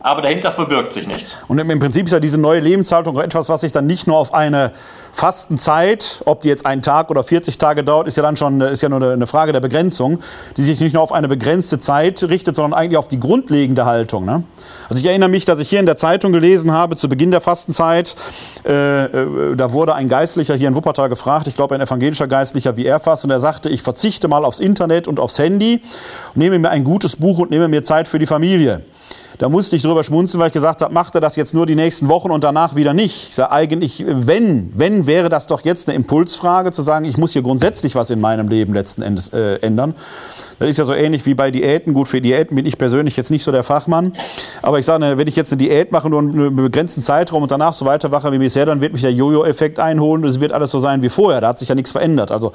aber dahinter verbirgt sich nichts. Und im Prinzip ist ja diese neue Lebenshaltung etwas, was sich dann nicht nur auf eine Fastenzeit, ob die jetzt einen Tag oder 40 Tage dauert, ist ja dann schon ist ja nur eine Frage der Begrenzung, die sich nicht nur auf eine begrenzte Zeit richtet, sondern eigentlich auf die grundlegende Haltung. Ne? Also ich erinnere mich, dass ich hier in der Zeitung gelesen habe, zu Beginn der Fastenzeit, äh, äh, da wurde ein Geistlicher hier in Wuppertal gefragt, ich glaube ein evangelischer Geistlicher, wie er fasst, und er sagte, ich verzichte mal aufs Internet und aufs Handy, nehme mir ein gutes Buch und nehme mir Zeit für die Familie. Da musste ich drüber schmunzeln, weil ich gesagt habe, macht er das jetzt nur die nächsten Wochen und danach wieder nicht. Ich sage eigentlich, wenn, wenn wäre das doch jetzt eine Impulsfrage, zu sagen, ich muss hier grundsätzlich was in meinem Leben letzten Endes äh, ändern. Das ist ja so ähnlich wie bei Diäten. Gut, für Diäten bin ich persönlich jetzt nicht so der Fachmann. Aber ich sage, wenn ich jetzt eine Diät mache, nur einen begrenzten Zeitraum und danach so weitermache wie bisher, dann wird mich der Jojo-Effekt einholen und es wird alles so sein wie vorher. Da hat sich ja nichts verändert. Also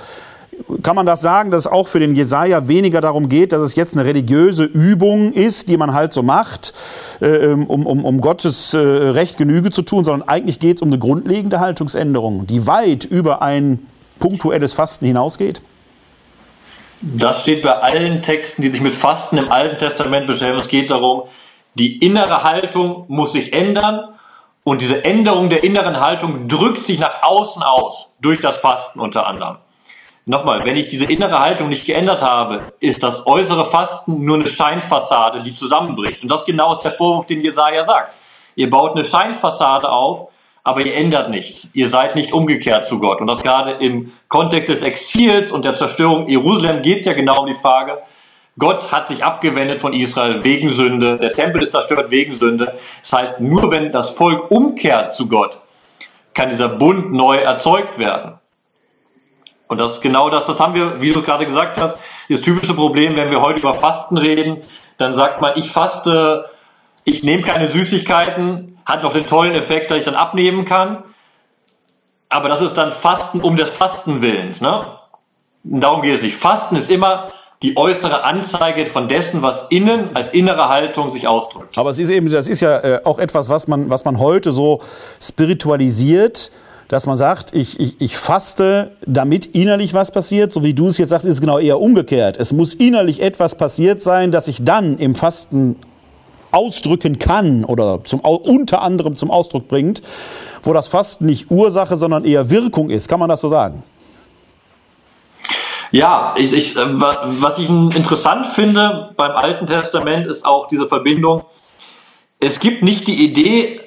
kann man das sagen, dass es auch für den Jesaja weniger darum geht, dass es jetzt eine religiöse Übung ist, die man halt so macht, äh, ähm, um, um, um Gottes äh, Recht Genüge zu tun, sondern eigentlich geht es um eine grundlegende Haltungsänderung, die weit über ein punktuelles Fasten hinausgeht? Das steht bei allen Texten, die sich mit Fasten im Alten Testament beschäftigen. Es geht darum, die innere Haltung muss sich ändern und diese Änderung der inneren Haltung drückt sich nach außen aus, durch das Fasten unter anderem. Nochmal, wenn ich diese innere Haltung nicht geändert habe, ist das äußere Fasten nur eine Scheinfassade, die zusammenbricht. Und das genau ist der Vorwurf, den Jesaja sagt. Ihr baut eine Scheinfassade auf, aber ihr ändert nichts. Ihr seid nicht umgekehrt zu Gott. Und das gerade im Kontext des Exils und der Zerstörung Jerusalem geht es ja genau um die Frage, Gott hat sich abgewendet von Israel wegen Sünde, der Tempel ist zerstört wegen Sünde. Das heißt, nur wenn das Volk umkehrt zu Gott, kann dieser Bund neu erzeugt werden. Und das ist genau das, das haben wir, wie du gerade gesagt hast, das typische Problem, wenn wir heute über Fasten reden, dann sagt man, ich faste, ich nehme keine Süßigkeiten, hat noch den tollen Effekt, dass ich dann abnehmen kann. Aber das ist dann Fasten um des Fastenwillens. Ne? Darum geht es nicht. Fasten ist immer die äußere Anzeige von dessen, was innen als innere Haltung sich ausdrückt. Aber es ist eben, das ist ja äh, auch etwas, was man, was man heute so spiritualisiert, dass man sagt, ich, ich, ich faste, damit innerlich was passiert. So wie du es jetzt sagst, ist es genau eher umgekehrt. Es muss innerlich etwas passiert sein, dass ich dann im Fasten ausdrücken kann oder zum, unter anderem zum Ausdruck bringt, wo das Fasten nicht Ursache, sondern eher Wirkung ist. Kann man das so sagen? Ja, ich, ich, äh, was ich interessant finde beim Alten Testament ist auch diese Verbindung. Es gibt nicht die Idee,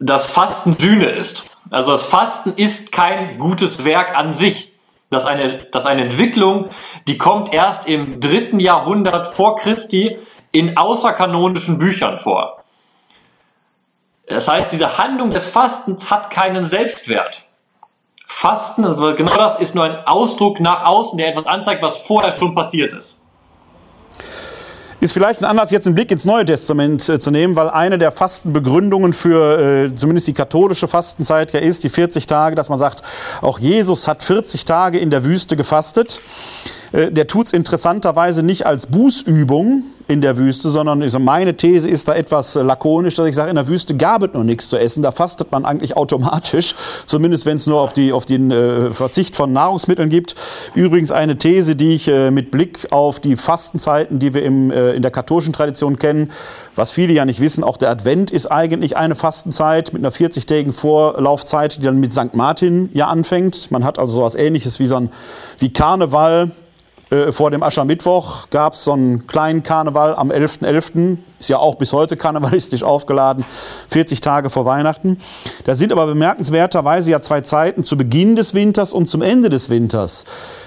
dass Fasten Sühne ist. Also das Fasten ist kein gutes Werk an sich. Das ist eine, das ist eine Entwicklung, die kommt erst im dritten Jahrhundert vor Christi in außerkanonischen Büchern vor. Das heißt, diese Handlung des Fastens hat keinen Selbstwert. Fasten, also genau das ist nur ein Ausdruck nach außen, der etwas anzeigt, was vorher schon passiert ist. Ist vielleicht ein Anlass, jetzt einen Blick ins Neue Testament äh, zu nehmen, weil eine der Fastenbegründungen für äh, zumindest die katholische Fastenzeit ja ist, die 40 Tage, dass man sagt, auch Jesus hat 40 Tage in der Wüste gefastet. Äh, der tut es interessanterweise nicht als Bußübung in der Wüste, sondern meine These ist da etwas lakonisch, dass ich sage, in der Wüste gab es noch nichts zu essen, da fastet man eigentlich automatisch, zumindest wenn es nur auf, die, auf den äh, Verzicht von Nahrungsmitteln gibt. Übrigens eine These, die ich äh, mit Blick auf die Fastenzeiten, die wir im, äh, in der katholischen Tradition kennen, was viele ja nicht wissen, auch der Advent ist eigentlich eine Fastenzeit mit einer 40-tägigen Vorlaufzeit, die dann mit St. Martin ja anfängt. Man hat also sowas ähnliches wie, so ein, wie Karneval, äh, vor dem Aschermittwoch gab es so einen kleinen Karneval am 11.11. .11. Ist ja auch bis heute karnevalistisch aufgeladen, 40 Tage vor Weihnachten. Da sind aber bemerkenswerterweise ja zwei Zeiten, zu Beginn des Winters und zum Ende des Winters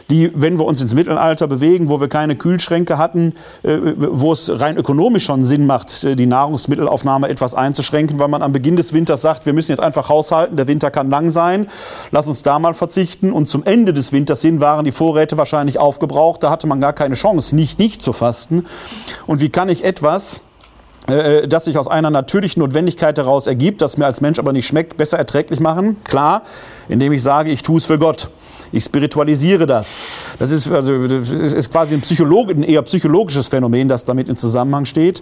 die, wenn wir uns ins Mittelalter bewegen, wo wir keine Kühlschränke hatten, äh, wo es rein ökonomisch schon Sinn macht, äh, die Nahrungsmittelaufnahme etwas einzuschränken, weil man am Beginn des Winters sagt, wir müssen jetzt einfach haushalten, der Winter kann lang sein, lass uns da mal verzichten. Und zum Ende des Winters hin waren die Vorräte wahrscheinlich aufgebraucht, da hatte man gar keine Chance, nicht nicht zu fasten. Und wie kann ich etwas, äh, das sich aus einer natürlichen Notwendigkeit heraus ergibt, das mir als Mensch aber nicht schmeckt, besser erträglich machen? Klar, indem ich sage, ich tue es für Gott. Ich spiritualisiere das. Das ist, also, ist quasi ein, Psycholog, ein eher psychologisches Phänomen, das damit in Zusammenhang steht.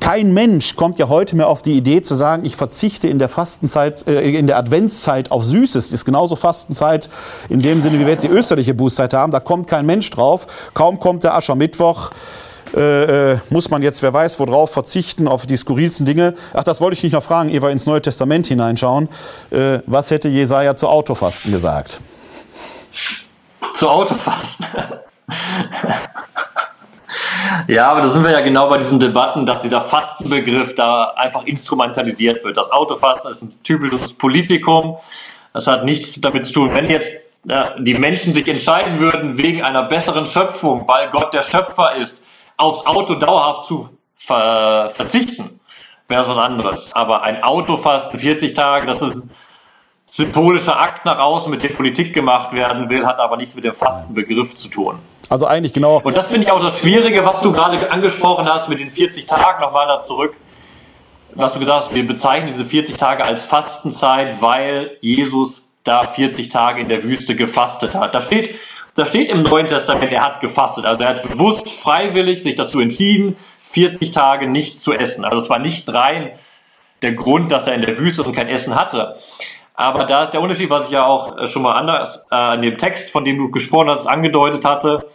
Kein Mensch kommt ja heute mehr auf die Idee zu sagen, ich verzichte in der Fastenzeit, äh, in der Adventszeit auf Süßes. Das ist genauso Fastenzeit in dem Sinne, wie wir jetzt die österliche Bußzeit haben. Da kommt kein Mensch drauf. Kaum kommt der Aschermittwoch. Äh, äh, muss man jetzt, wer weiß, worauf verzichten, auf die skurrilsten Dinge. Ach, das wollte ich nicht noch fragen, ehe wir ins Neue Testament hineinschauen. Äh, was hätte Jesaja zu Autofasten gesagt? Zu Auto fassen. ja, aber da sind wir ja genau bei diesen Debatten, dass dieser Fastenbegriff da einfach instrumentalisiert wird. Das Autofasten ist ein typisches Politikum. Das hat nichts damit zu tun. Wenn jetzt ja, die Menschen sich entscheiden würden, wegen einer besseren Schöpfung, weil Gott der Schöpfer ist, aufs Auto dauerhaft zu ver verzichten, wäre es was anderes. Aber ein Autofasten 40 Tage, das ist symbolischer Akt nach außen, mit dem Politik gemacht werden will, hat aber nichts mit dem Fastenbegriff zu tun. Also eigentlich genau. Und das finde ich auch das Schwierige, was du gerade angesprochen hast mit den 40 Tagen, nochmal da zurück. Was du gesagt hast, wir bezeichnen diese 40 Tage als Fastenzeit, weil Jesus da 40 Tage in der Wüste gefastet hat. Da steht, da steht im Neuen Testament, er hat gefastet. Also er hat bewusst, freiwillig sich dazu entschieden, 40 Tage nicht zu essen. Also es war nicht rein der Grund, dass er in der Wüste und kein Essen hatte. Aber da ist der Unterschied, was ich ja auch äh, schon mal anders äh, in dem Text, von dem du gesprochen hast, angedeutet hatte.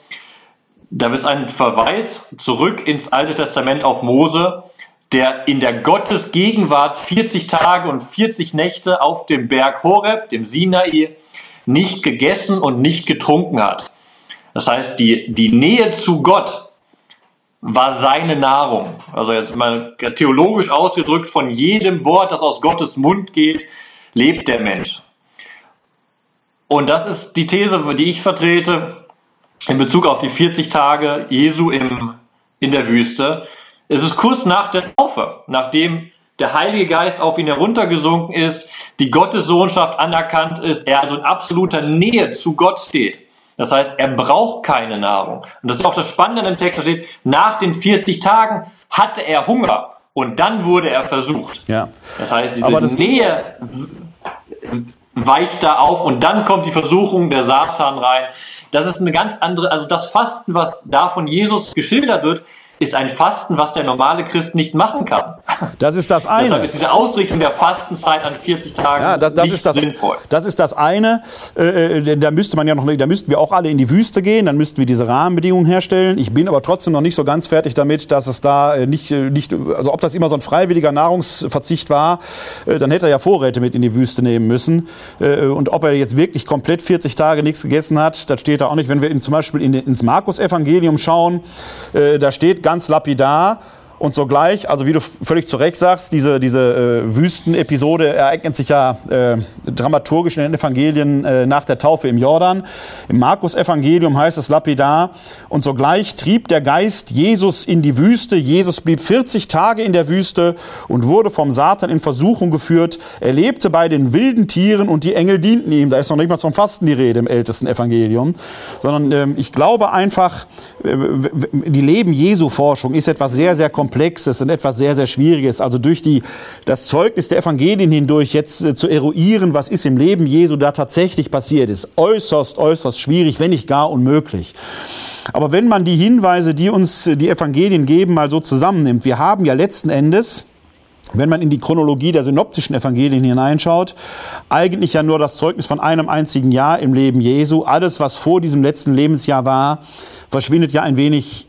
da ist ein Verweis zurück ins Alte Testament auf Mose, der in der Gottesgegenwart 40 Tage und 40 Nächte auf dem Berg Horeb, dem Sinai, nicht gegessen und nicht getrunken hat. Das heißt, die, die Nähe zu Gott war seine Nahrung. Also jetzt mal theologisch ausgedrückt, von jedem Wort, das aus Gottes Mund geht, lebt der Mensch. Und das ist die These, die ich vertrete in Bezug auf die 40 Tage Jesu im, in der Wüste. Es ist kurz nach der Taufe, nachdem der Heilige Geist auf ihn heruntergesunken ist, die Gottessohnschaft anerkannt ist, er also in absoluter Nähe zu Gott steht. Das heißt, er braucht keine Nahrung. Und das ist auch das Spannende im Text, da steht, nach den 40 Tagen hatte er Hunger und dann wurde er versucht. Ja. Das heißt, diese Nähe weicht da auf und dann kommt die Versuchung der Satan rein. Das ist eine ganz andere, also das Fasten, was da von Jesus geschildert wird, ist ein Fasten, was der normale Christ nicht machen kann. Das ist das eine. Deshalb ist diese Ausrichtung der Fastenzeit an 40 Tagen ja, das, das nicht ist das, sinnvoll. Das ist das eine. Äh, äh, da müsste man ja noch, da müssten wir auch alle in die Wüste gehen, dann müssten wir diese Rahmenbedingungen herstellen. Ich bin aber trotzdem noch nicht so ganz fertig damit, dass es da äh, nicht, äh, nicht also ob das immer so ein freiwilliger Nahrungsverzicht war, äh, dann hätte er ja Vorräte mit in die Wüste nehmen müssen. Äh, und ob er jetzt wirklich komplett 40 Tage nichts gegessen hat, das steht da auch nicht. Wenn wir in, zum Beispiel in, ins Markus-Evangelium schauen, da steht ganz lapidar, und sogleich, also wie du völlig zu Recht sagst, diese, diese äh, Wüstenepisode ereignet sich ja äh, dramaturgisch in den Evangelien äh, nach der Taufe im Jordan. Im Markus-Evangelium heißt es lapidar, und sogleich trieb der Geist Jesus in die Wüste. Jesus blieb 40 Tage in der Wüste und wurde vom Satan in Versuchung geführt. Er lebte bei den wilden Tieren und die Engel dienten ihm. Da ist noch nicht mal vom Fasten die Rede im ältesten Evangelium, sondern ähm, ich glaube einfach, äh, die Leben Jesu-Forschung ist etwas sehr, sehr komplexes Komplexes und etwas sehr, sehr Schwieriges. Also durch die, das Zeugnis der Evangelien hindurch jetzt äh, zu eruieren, was ist im Leben Jesu da tatsächlich passiert, ist äußerst, äußerst schwierig, wenn nicht gar unmöglich. Aber wenn man die Hinweise, die uns äh, die Evangelien geben, mal so zusammennimmt, wir haben ja letzten Endes, wenn man in die Chronologie der synoptischen Evangelien hineinschaut, eigentlich ja nur das Zeugnis von einem einzigen Jahr im Leben Jesu. Alles, was vor diesem letzten Lebensjahr war, verschwindet ja ein wenig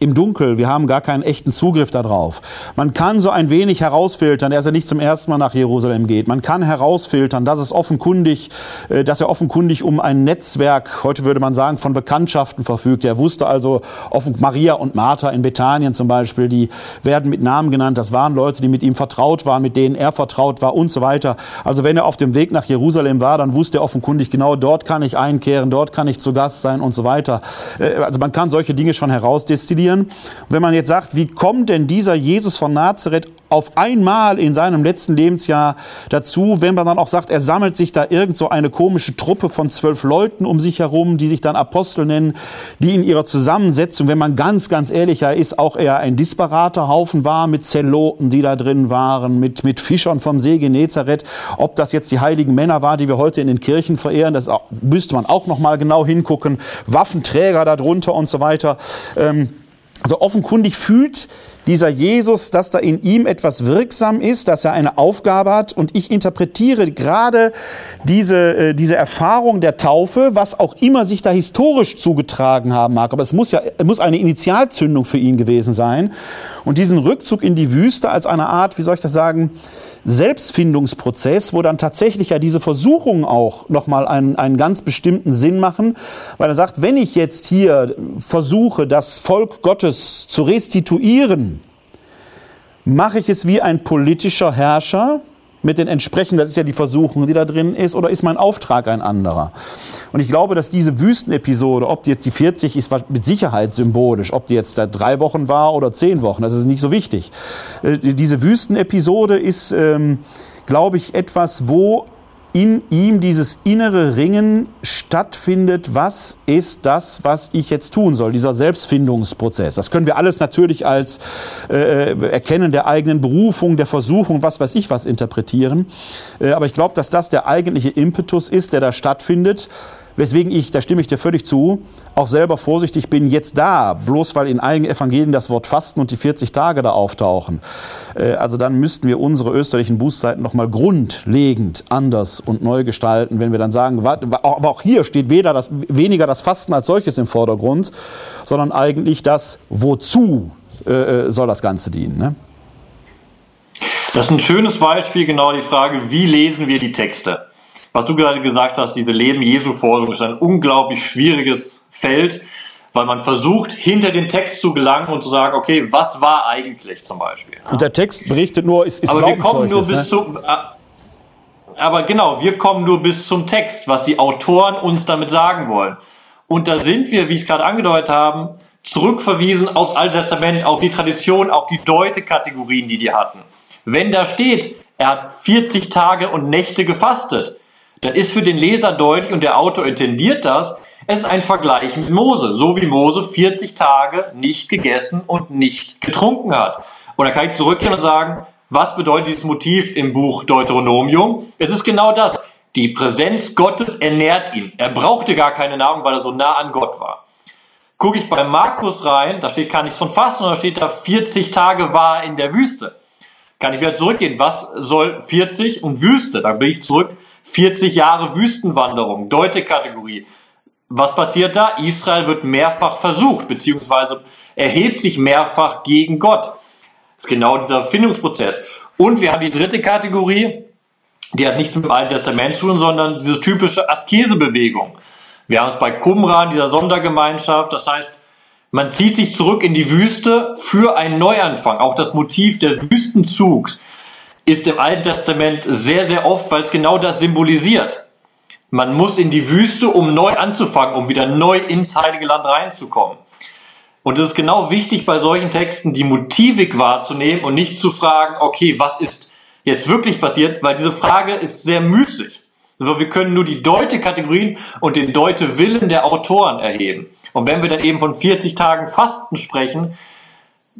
im Dunkel, wir haben gar keinen echten Zugriff darauf. Man kann so ein wenig herausfiltern, dass er nicht zum ersten Mal nach Jerusalem geht. Man kann herausfiltern, dass es offenkundig, äh, dass er offenkundig um ein Netzwerk, heute würde man sagen, von Bekanntschaften verfügt. Er wusste also, offen Maria und Martha in Bethanien zum Beispiel, die werden mit Namen genannt. Das waren Leute, die mit ihm vertraut waren, mit denen er vertraut war und so weiter. Also wenn er auf dem Weg nach Jerusalem war, dann wusste er offenkundig genau, dort kann ich einkehren, dort kann ich zu Gast sein und so weiter. Äh, also man kann solche Dinge schon herausdestillieren diskutieren. Wenn man jetzt sagt, wie kommt denn dieser Jesus von Nazareth auf einmal in seinem letzten Lebensjahr dazu, wenn man dann auch sagt, er sammelt sich da irgend so eine komische Truppe von zwölf Leuten um sich herum, die sich dann Apostel nennen, die in ihrer Zusammensetzung, wenn man ganz, ganz ehrlicher ist, auch eher ein disparater Haufen war mit Zeloten, die da drin waren, mit, mit Fischern vom See Genezareth. Ob das jetzt die heiligen Männer war, die wir heute in den Kirchen verehren, das müsste man auch noch mal genau hingucken. Waffenträger darunter und so weiter. Ähm, also offenkundig fühlt dieser Jesus, dass da in ihm etwas wirksam ist, dass er eine Aufgabe hat. Und ich interpretiere gerade diese, äh, diese Erfahrung der Taufe, was auch immer sich da historisch zugetragen haben mag. Aber es muss ja muss eine Initialzündung für ihn gewesen sein. Und diesen Rückzug in die Wüste als eine Art, wie soll ich das sagen, Selbstfindungsprozess, wo dann tatsächlich ja diese Versuchungen auch nochmal einen, einen ganz bestimmten Sinn machen, weil er sagt, wenn ich jetzt hier versuche, das Volk Gottes zu restituieren, mache ich es wie ein politischer Herrscher, mit den entsprechenden, das ist ja die Versuchung, die da drin ist, oder ist mein Auftrag ein anderer? Und ich glaube, dass diese Wüstenepisode, ob die jetzt die 40 ist, war mit Sicherheit symbolisch, ob die jetzt da drei Wochen war oder zehn Wochen, das ist nicht so wichtig. Äh, diese Wüstenepisode ist, ähm, glaube ich, etwas, wo in ihm dieses innere Ringen stattfindet, was ist das, was ich jetzt tun soll, dieser Selbstfindungsprozess. Das können wir alles natürlich als äh, Erkennen der eigenen Berufung, der Versuchung, was weiß ich was interpretieren. Äh, aber ich glaube, dass das der eigentliche Impetus ist, der da stattfindet Weswegen ich, da stimme ich dir völlig zu, auch selber vorsichtig bin, jetzt da, bloß weil in einigen Evangelien das Wort Fasten und die 40 Tage da auftauchen. Äh, also dann müssten wir unsere österreichischen Bußzeiten nochmal grundlegend anders und neu gestalten, wenn wir dann sagen, aber auch hier steht weder das, weniger das Fasten als solches im Vordergrund, sondern eigentlich das, wozu äh, äh, soll das Ganze dienen. Ne? Das ist ein schönes Beispiel, genau die Frage, wie lesen wir die Texte? Was du gerade gesagt hast, diese Leben Jesu Forschung ist ein unglaublich schwieriges Feld, weil man versucht, hinter den Text zu gelangen und zu sagen, okay, was war eigentlich zum Beispiel? Ja? Und der Text berichtet nur, ist, ist aber wir kommen nur bis ne? zum, äh, aber genau, wir kommen nur bis zum Text, was die Autoren uns damit sagen wollen. Und da sind wir, wie ich es gerade angedeutet haben, zurückverwiesen aufs Alte Testament, auf die Tradition, auf die Deute-Kategorien, die die hatten. Wenn da steht, er hat 40 Tage und Nächte gefastet, dann ist für den Leser deutlich, und der Autor intendiert das, es ist ein Vergleich mit Mose, so wie Mose 40 Tage nicht gegessen und nicht getrunken hat. Und dann kann ich zurückgehen und sagen, was bedeutet dieses Motiv im Buch Deuteronomium? Es ist genau das. Die Präsenz Gottes ernährt ihn. Er brauchte gar keine Nahrung, weil er so nah an Gott war. Gucke ich bei Markus rein, da steht gar nichts von Fasten, da steht da 40 Tage war er in der Wüste. Kann ich wieder zurückgehen. Was soll 40 und Wüste? Da bin ich zurück 40 Jahre Wüstenwanderung, Deute-Kategorie. Was passiert da? Israel wird mehrfach versucht, beziehungsweise erhebt sich mehrfach gegen Gott. Das ist genau dieser Findungsprozess. Und wir haben die dritte Kategorie, die hat nichts mit dem Alten Testament zu tun, sondern diese typische Askesebewegung. Wir haben es bei Qumran, dieser Sondergemeinschaft, das heißt, man zieht sich zurück in die Wüste für einen Neuanfang. Auch das Motiv des Wüstenzugs ist im Alten Testament sehr, sehr oft, weil es genau das symbolisiert. Man muss in die Wüste, um neu anzufangen, um wieder neu ins Heilige Land reinzukommen. Und es ist genau wichtig bei solchen Texten, die Motivik wahrzunehmen und nicht zu fragen, okay, was ist jetzt wirklich passiert, weil diese Frage ist sehr müßig. Also wir können nur die Deute-Kategorien und den Deute-Willen der Autoren erheben. Und wenn wir dann eben von 40 Tagen Fasten sprechen,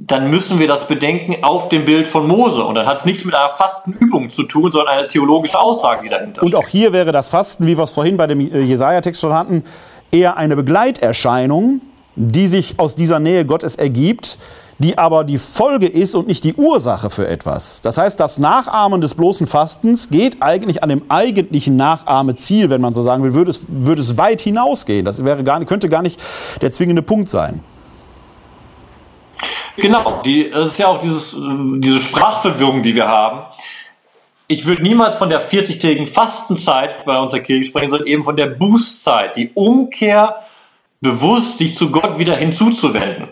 dann müssen wir das bedenken auf dem Bild von Mose. Und dann hat es nichts mit einer Fastenübung zu tun, sondern eine theologische Aussage, die dahinter steht. Und auch hier wäre das Fasten, wie wir es vorhin bei dem äh, Jesaja-Text schon hatten, eher eine Begleiterscheinung, die sich aus dieser Nähe Gottes ergibt, die aber die Folge ist und nicht die Ursache für etwas. Das heißt, das Nachahmen des bloßen Fastens geht eigentlich an dem eigentlichen Nachahmeziel, wenn man so sagen will, würde es, würde es weit hinausgehen. Das wäre gar, könnte gar nicht der zwingende Punkt sein. Genau, die, das ist ja auch dieses, diese Sprachverwirrung, die wir haben. Ich würde niemals von der 40-tägigen Fastenzeit bei unserer Kirche sprechen, sondern eben von der Bußzeit, die Umkehr, bewusst sich zu Gott wieder hinzuzuwenden.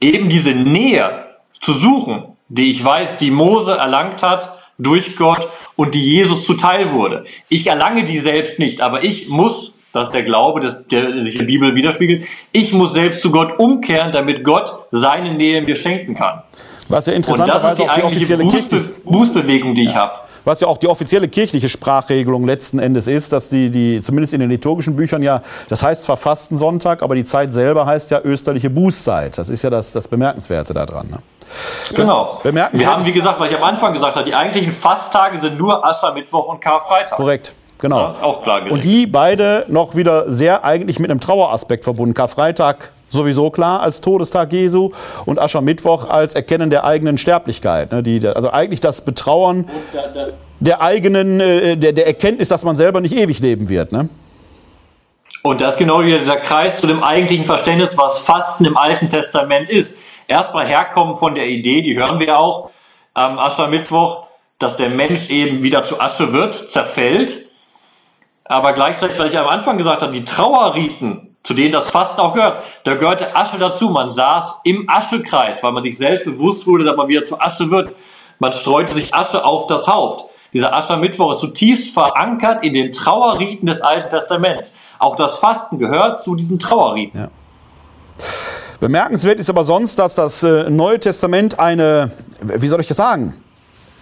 Eben diese Nähe zu suchen, die ich weiß, die Mose erlangt hat durch Gott und die Jesus zuteil wurde. Ich erlange die selbst nicht, aber ich muss das ist der Glaube, das, der sich in der Bibel widerspiegelt. Ich muss selbst zu Gott umkehren, damit Gott seine Nähe mir schenken kann. Was ja interessanterweise auch die offizielle Bußbe Bußbewegung, die ich habe. Was ja auch die offizielle kirchliche Sprachregelung letzten Endes ist, dass die, die, zumindest in den liturgischen Büchern ja, das heißt zwar Fastensonntag, aber die Zeit selber heißt ja österliche Bußzeit. Das ist ja das, das Bemerkenswerte daran. Ne? Genau. Wir haben, wie gesagt, was ich am Anfang gesagt habe, die eigentlichen Fasttage sind nur Aschermittwoch und Karfreitag. Korrekt. Genau. Ja, ist auch klar Und die beide noch wieder sehr eigentlich mit einem Traueraspekt verbunden. Karfreitag sowieso klar als Todestag Jesu und Aschermittwoch als Erkennen der eigenen Sterblichkeit. Ne, die, also eigentlich das Betrauern der eigenen, äh, der, der Erkenntnis, dass man selber nicht ewig leben wird. Ne? Und das ist genau wieder dieser Kreis zu dem eigentlichen Verständnis, was Fasten im Alten Testament ist. Erstmal herkommen von der Idee, die hören wir auch am Aschermittwoch, dass der Mensch eben wieder zu Asche wird, zerfällt aber gleichzeitig, weil ich am Anfang gesagt habe, die Trauerriten, zu denen das Fasten auch gehört, da gehörte Asche dazu. Man saß im Aschekreis, weil man sich selbst bewusst wurde, dass man wieder zu Asche wird. Man streute sich Asche auf das Haupt. Dieser Aschermittwoch ist zutiefst verankert in den Trauerriten des Alten Testaments. Auch das Fasten gehört zu diesen Trauerriten. Ja. Bemerkenswert ist aber sonst, dass das äh, Neue Testament eine, wie soll ich das sagen,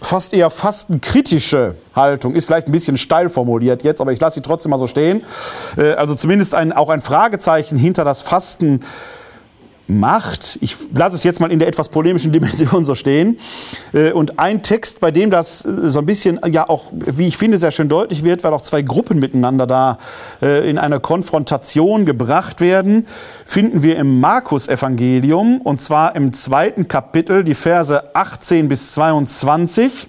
fast eher fastenkritische Haltung, ist vielleicht ein bisschen steil formuliert jetzt, aber ich lasse sie trotzdem mal so stehen. Äh, also zumindest ein, auch ein Fragezeichen hinter das Fasten macht. Ich lasse es jetzt mal in der etwas polemischen Dimension so stehen. Äh, und ein Text, bei dem das äh, so ein bisschen, ja auch, wie ich finde, sehr schön deutlich wird, weil auch zwei Gruppen miteinander da äh, in eine Konfrontation gebracht werden, finden wir im Markus-Evangelium und zwar im zweiten Kapitel, die Verse 18 bis 22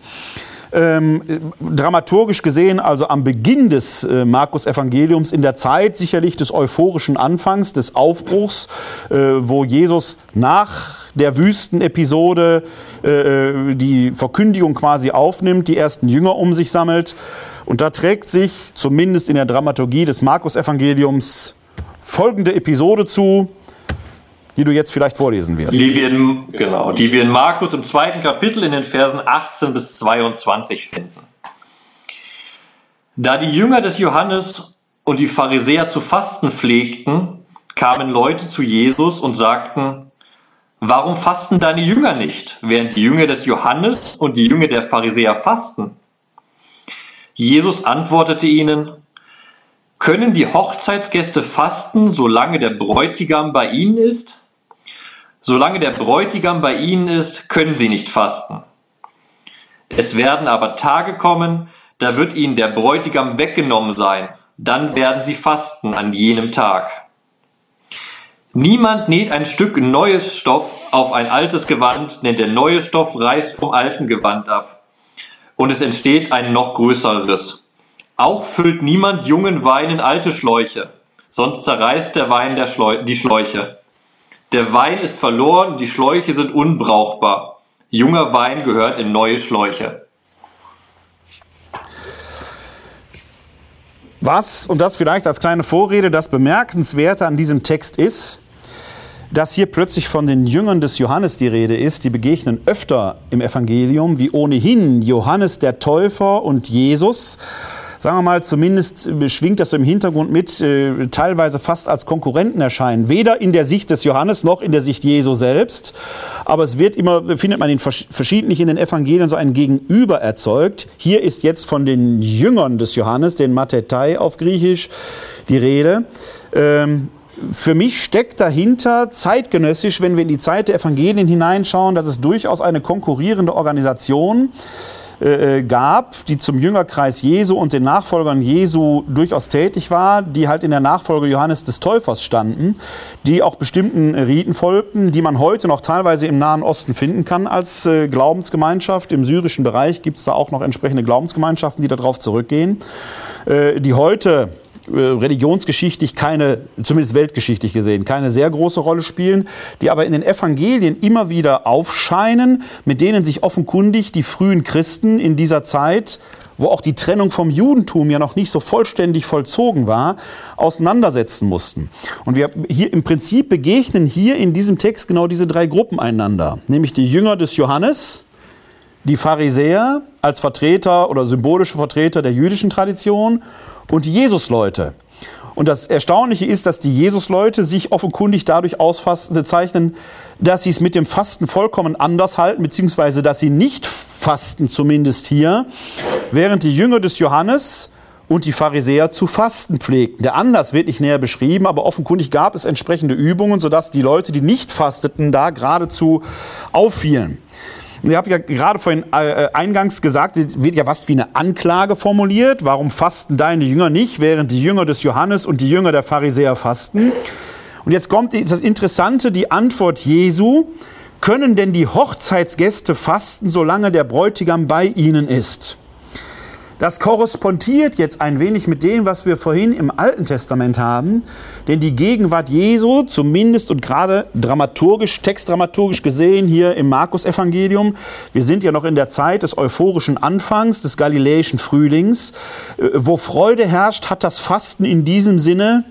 ähm, dramaturgisch gesehen, also am Beginn des äh, Markus-Evangeliums, in der Zeit sicherlich des euphorischen Anfangs, des Aufbruchs, äh, wo Jesus nach der Wüstenepisode äh, die Verkündigung quasi aufnimmt, die ersten Jünger um sich sammelt. Und da trägt sich zumindest in der Dramaturgie des Markus-Evangeliums folgende Episode zu, die du jetzt vielleicht vorlesen wirst. Die wir in, genau, die wir in Markus im zweiten Kapitel in den Versen 18 bis 22 finden. Da die Jünger des Johannes und die Pharisäer zu fasten pflegten, kamen Leute zu Jesus und sagten, warum fasten deine Jünger nicht, während die Jünger des Johannes und die Jünger der Pharisäer fasten? Jesus antwortete ihnen, können die Hochzeitsgäste fasten, solange der Bräutigam bei ihnen ist? Solange der Bräutigam bei ihnen ist, können sie nicht fasten. Es werden aber Tage kommen, da wird ihnen der Bräutigam weggenommen sein, dann werden sie fasten an jenem Tag. Niemand näht ein Stück neues Stoff auf ein altes Gewand, denn der neue Stoff reißt vom alten Gewand ab. Und es entsteht ein noch größeres. Auch füllt niemand jungen Wein in alte Schläuche, sonst zerreißt der Wein der Schleu die Schläuche. Der Wein ist verloren, die Schläuche sind unbrauchbar. Junger Wein gehört in neue Schläuche. Was, und das vielleicht als kleine Vorrede, das Bemerkenswerte an diesem Text ist, dass hier plötzlich von den Jüngern des Johannes die Rede ist, die begegnen öfter im Evangelium, wie ohnehin Johannes der Täufer und Jesus sagen wir mal, zumindest schwingt das so im Hintergrund mit, äh, teilweise fast als Konkurrenten erscheinen. Weder in der Sicht des Johannes noch in der Sicht Jesu selbst. Aber es wird immer, findet man in verschiedentlich in den Evangelien so ein Gegenüber erzeugt. Hier ist jetzt von den Jüngern des Johannes, den Mathetai auf Griechisch, die Rede. Ähm, für mich steckt dahinter zeitgenössisch, wenn wir in die Zeit der Evangelien hineinschauen, dass es durchaus eine konkurrierende Organisation äh, äh, gab, die zum Jüngerkreis Jesu und den Nachfolgern Jesu durchaus tätig war, die halt in der Nachfolge Johannes des Täufers standen, die auch bestimmten Riten folgten, die man heute noch teilweise im Nahen Osten finden kann als äh, Glaubensgemeinschaft. Im syrischen Bereich gibt es da auch noch entsprechende Glaubensgemeinschaften, die darauf zurückgehen, äh, die heute religionsgeschichtlich keine, zumindest weltgeschichtlich gesehen, keine sehr große Rolle spielen, die aber in den Evangelien immer wieder aufscheinen, mit denen sich offenkundig die frühen Christen in dieser Zeit wo auch die Trennung vom Judentum ja noch nicht so vollständig vollzogen war, auseinandersetzen mussten. Und wir hier im Prinzip begegnen hier in diesem Text genau diese drei Gruppen einander, nämlich die Jünger des Johannes, die Pharisäer als Vertreter oder symbolische Vertreter der jüdischen Tradition und die Jesusleute. Und das Erstaunliche ist, dass die Jesusleute sich offenkundig dadurch auszeichnen, dass sie es mit dem Fasten vollkommen anders halten, beziehungsweise dass sie nicht fasten, zumindest hier, während die Jünger des Johannes und die Pharisäer zu fasten pflegten. Der Anlass wird nicht näher beschrieben, aber offenkundig gab es entsprechende Übungen, sodass die Leute, die nicht fasteten, da geradezu auffielen. Ihr habt ja gerade vorhin äh, äh eingangs gesagt, es wird ja fast wie eine Anklage formuliert. Warum fasten deine Jünger nicht, während die Jünger des Johannes und die Jünger der Pharisäer fasten? Und jetzt kommt das Interessante, die Antwort Jesu. Können denn die Hochzeitsgäste fasten, solange der Bräutigam bei ihnen ist? Das korrespondiert jetzt ein wenig mit dem, was wir vorhin im Alten Testament haben. Denn die Gegenwart Jesu, zumindest und gerade dramaturgisch, textdramaturgisch gesehen hier im Markus-Evangelium, wir sind ja noch in der Zeit des euphorischen Anfangs, des galiläischen Frühlings, äh, wo Freude herrscht, hat das Fasten in diesem Sinne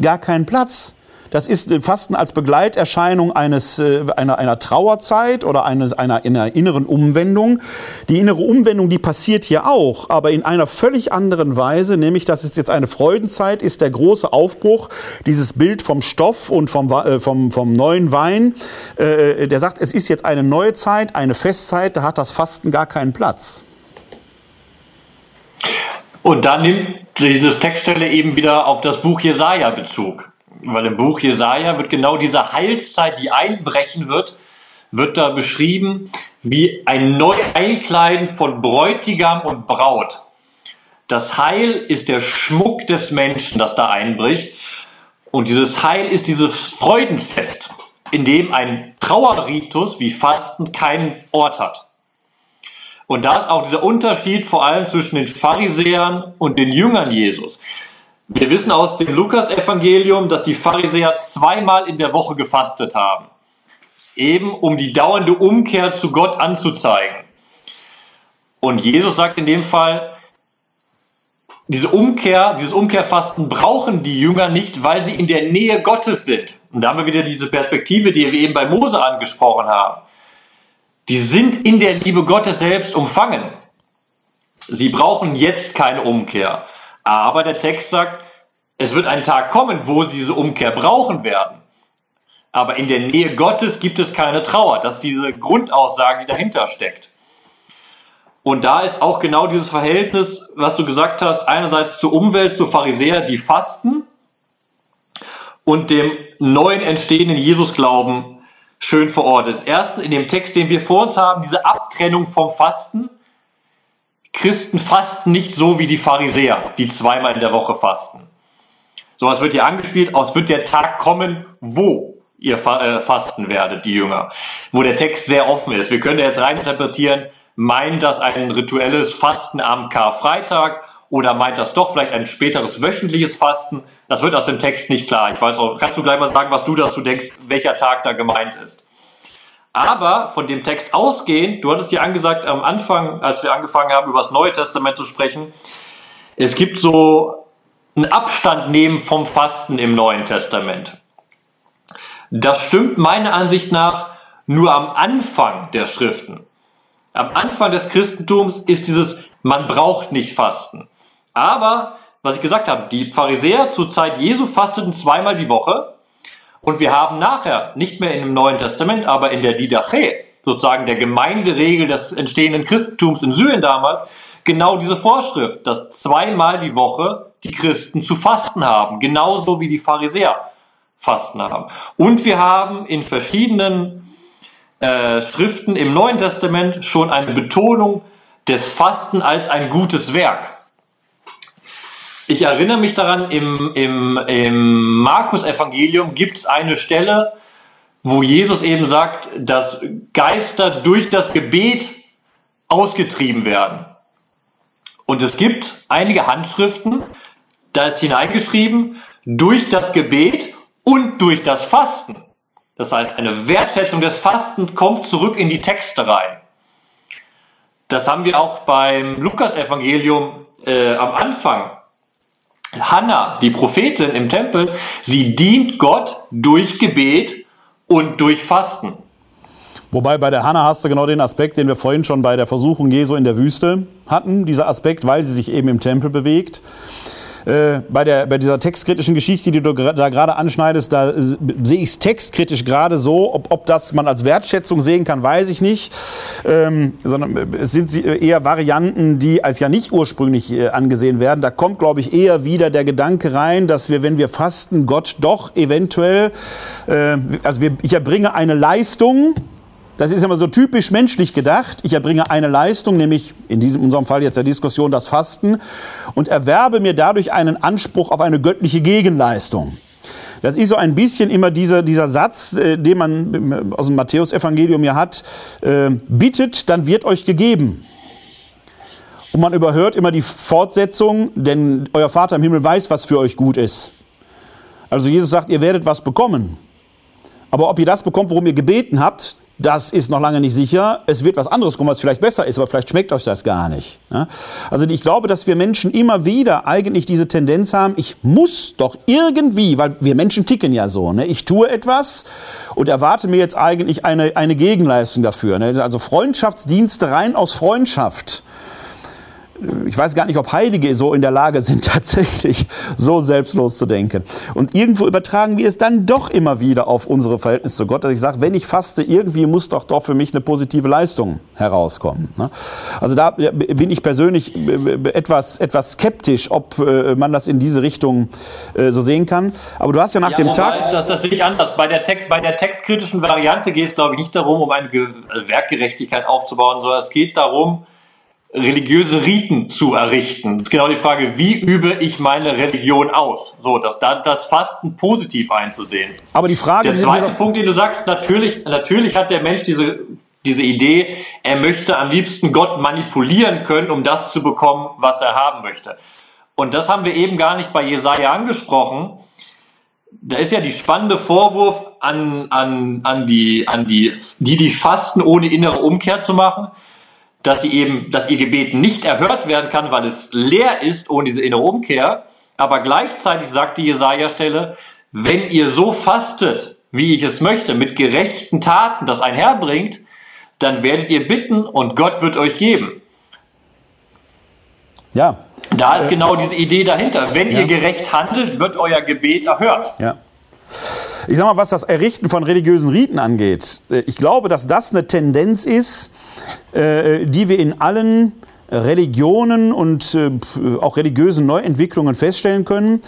gar keinen Platz. Das ist äh, Fasten als Begleiterscheinung eines, äh, einer, einer Trauerzeit oder eines, einer, einer inneren Umwendung. Die innere Umwendung, die passiert hier auch, aber in einer völlig anderen Weise, nämlich dass es jetzt eine Freudenzeit ist, der große Aufbruch, dieses Bild vom Stoff und vom, äh, vom, vom neuen Wein, der sagt, es ist jetzt eine neue Zeit, eine Festzeit, da hat das Fasten gar keinen Platz. Und dann nimmt diese Textstelle eben wieder auf das Buch Jesaja Bezug weil im Buch Jesaja wird genau diese Heilszeit, die einbrechen wird, wird da beschrieben wie ein Neueinkleiden von Bräutigam und Braut. Das Heil ist der Schmuck des Menschen, das da einbricht. Und dieses Heil ist dieses Freudenfest, in dem ein Trauerritus wie Fasten keinen Ort hat. Und da ist auch dieser Unterschied vor allem zwischen den Pharisäern und den Jüngern Jesus. Wir wissen aus dem Lukas-Evangelium, dass die Pharisäer zweimal in der Woche gefastet haben. Eben um die dauernde Umkehr zu Gott anzuzeigen. Und Jesus sagt in dem Fall, diese Umkehr, dieses Umkehrfasten brauchen die Jünger nicht, weil sie in der Nähe Gottes sind. Und da haben wir wieder diese Perspektive, die wir eben bei Mose angesprochen haben. Die sind in der Liebe Gottes selbst umfangen. Sie brauchen jetzt keine Umkehr. Aber der Text sagt, es wird ein Tag kommen, wo sie diese Umkehr brauchen werden. Aber in der Nähe Gottes gibt es keine Trauer. Das ist diese Grundaussage, die dahinter steckt. Und da ist auch genau dieses Verhältnis, was du gesagt hast, einerseits zur Umwelt, zur Pharisäer, die fasten und dem neuen entstehenden Jesusglauben schön verortet. Erstens in dem Text, den wir vor uns haben, diese Abtrennung vom Fasten. Christen fasten nicht so wie die Pharisäer, die zweimal in der Woche fasten. So was wird hier angespielt, aus wird der Tag kommen, wo ihr äh, fasten werdet, die Jünger. Wo der Text sehr offen ist. Wir können jetzt reininterpretieren, meint das ein rituelles Fasten am Karfreitag oder meint das doch vielleicht ein späteres wöchentliches Fasten? Das wird aus dem Text nicht klar. Ich weiß auch, kannst du gleich mal sagen, was du dazu denkst, welcher Tag da gemeint ist? Aber von dem Text ausgehend, du hattest ja angesagt am Anfang, als wir angefangen haben, über das Neue Testament zu sprechen, es gibt so einen Abstand nehmen vom Fasten im Neuen Testament. Das stimmt meiner Ansicht nach nur am Anfang der Schriften. Am Anfang des Christentums ist dieses, man braucht nicht fasten. Aber, was ich gesagt habe, die Pharisäer zur Zeit Jesu fasteten zweimal die Woche. Und wir haben nachher, nicht mehr in dem Neuen Testament, aber in der Didache, sozusagen der Gemeinderegel des entstehenden Christentums in Syrien damals, genau diese Vorschrift, dass zweimal die Woche die Christen zu fasten haben, genauso wie die Pharisäer fasten haben. Und wir haben in verschiedenen äh, Schriften im Neuen Testament schon eine Betonung des Fasten als ein gutes Werk. Ich erinnere mich daran, im, im, im Markus-Evangelium gibt es eine Stelle, wo Jesus eben sagt, dass Geister durch das Gebet ausgetrieben werden. Und es gibt einige Handschriften, da ist hineingeschrieben, durch das Gebet und durch das Fasten. Das heißt, eine Wertschätzung des Fastens kommt zurück in die Texte rein. Das haben wir auch beim Lukas-Evangelium äh, am Anfang. Hannah, die Prophetin im Tempel, sie dient Gott durch Gebet und durch Fasten. Wobei bei der Hannah hast du genau den Aspekt, den wir vorhin schon bei der Versuchung Jesu in der Wüste hatten. Dieser Aspekt, weil sie sich eben im Tempel bewegt. Äh, bei, der, bei dieser textkritischen Geschichte, die du da gerade anschneidest, da sehe ich es textkritisch gerade so. Ob, ob das man als Wertschätzung sehen kann, weiß ich nicht. Ähm, sondern äh, es sind eher Varianten, die als ja nicht ursprünglich äh, angesehen werden. Da kommt, glaube ich, eher wieder der Gedanke rein, dass wir, wenn wir fasten, Gott doch eventuell, äh, also wir, ich erbringe eine Leistung, das ist immer so typisch menschlich gedacht. Ich erbringe eine Leistung, nämlich in diesem, unserem Fall jetzt der Diskussion das Fasten, und erwerbe mir dadurch einen Anspruch auf eine göttliche Gegenleistung. Das ist so ein bisschen immer dieser, dieser Satz, äh, den man aus dem Matthäusevangelium ja hat, äh, bittet, dann wird euch gegeben. Und man überhört immer die Fortsetzung, denn euer Vater im Himmel weiß, was für euch gut ist. Also Jesus sagt, ihr werdet was bekommen. Aber ob ihr das bekommt, worum ihr gebeten habt, das ist noch lange nicht sicher. Es wird was anderes kommen, was vielleicht besser ist, aber vielleicht schmeckt euch das gar nicht. Also ich glaube, dass wir Menschen immer wieder eigentlich diese Tendenz haben, ich muss doch irgendwie, weil wir Menschen ticken ja so, ne? ich tue etwas und erwarte mir jetzt eigentlich eine, eine Gegenleistung dafür. Ne? Also Freundschaftsdienste rein aus Freundschaft ich weiß gar nicht, ob Heilige so in der Lage sind, tatsächlich so selbstlos zu denken. Und irgendwo übertragen wir es dann doch immer wieder auf unsere Verhältnisse zu Gott, dass ich sage, wenn ich faste, irgendwie muss doch doch für mich eine positive Leistung herauskommen. Ne? Also da bin ich persönlich etwas, etwas skeptisch, ob äh, man das in diese Richtung äh, so sehen kann. Aber du hast ja nach ja, dem Tag... Das, das sehe ich anders. Bei der, Text, bei der textkritischen Variante geht es, glaube ich, nicht darum, um eine Werkgerechtigkeit aufzubauen, sondern es geht darum, religiöse Riten zu errichten. Das ist genau die Frage, wie übe ich meine Religion aus? So, das, das Fasten positiv einzusehen. Aber die Frage... Der zweite Punkt, den du sagst, natürlich, natürlich hat der Mensch diese, diese Idee, er möchte am liebsten Gott manipulieren können, um das zu bekommen, was er haben möchte. Und das haben wir eben gar nicht bei Jesaja angesprochen. Da ist ja die spannende Vorwurf an, an, an die, an die, die, die fasten, ohne innere Umkehr zu machen dass sie eben, dass ihr Gebet nicht erhört werden kann, weil es leer ist ohne diese innere Umkehr. Aber gleichzeitig sagt die Jesaja-Stelle, wenn ihr so fastet, wie ich es möchte, mit gerechten Taten das einherbringt, dann werdet ihr bitten und Gott wird euch geben. Ja. Da ist genau diese Idee dahinter. Wenn ja. ihr gerecht handelt, wird euer Gebet erhört. Ja. Ich sag mal, was das Errichten von religiösen Riten angeht, äh, ich glaube, dass das eine Tendenz ist, äh, die wir in allen Religionen und äh, auch religiösen Neuentwicklungen feststellen können,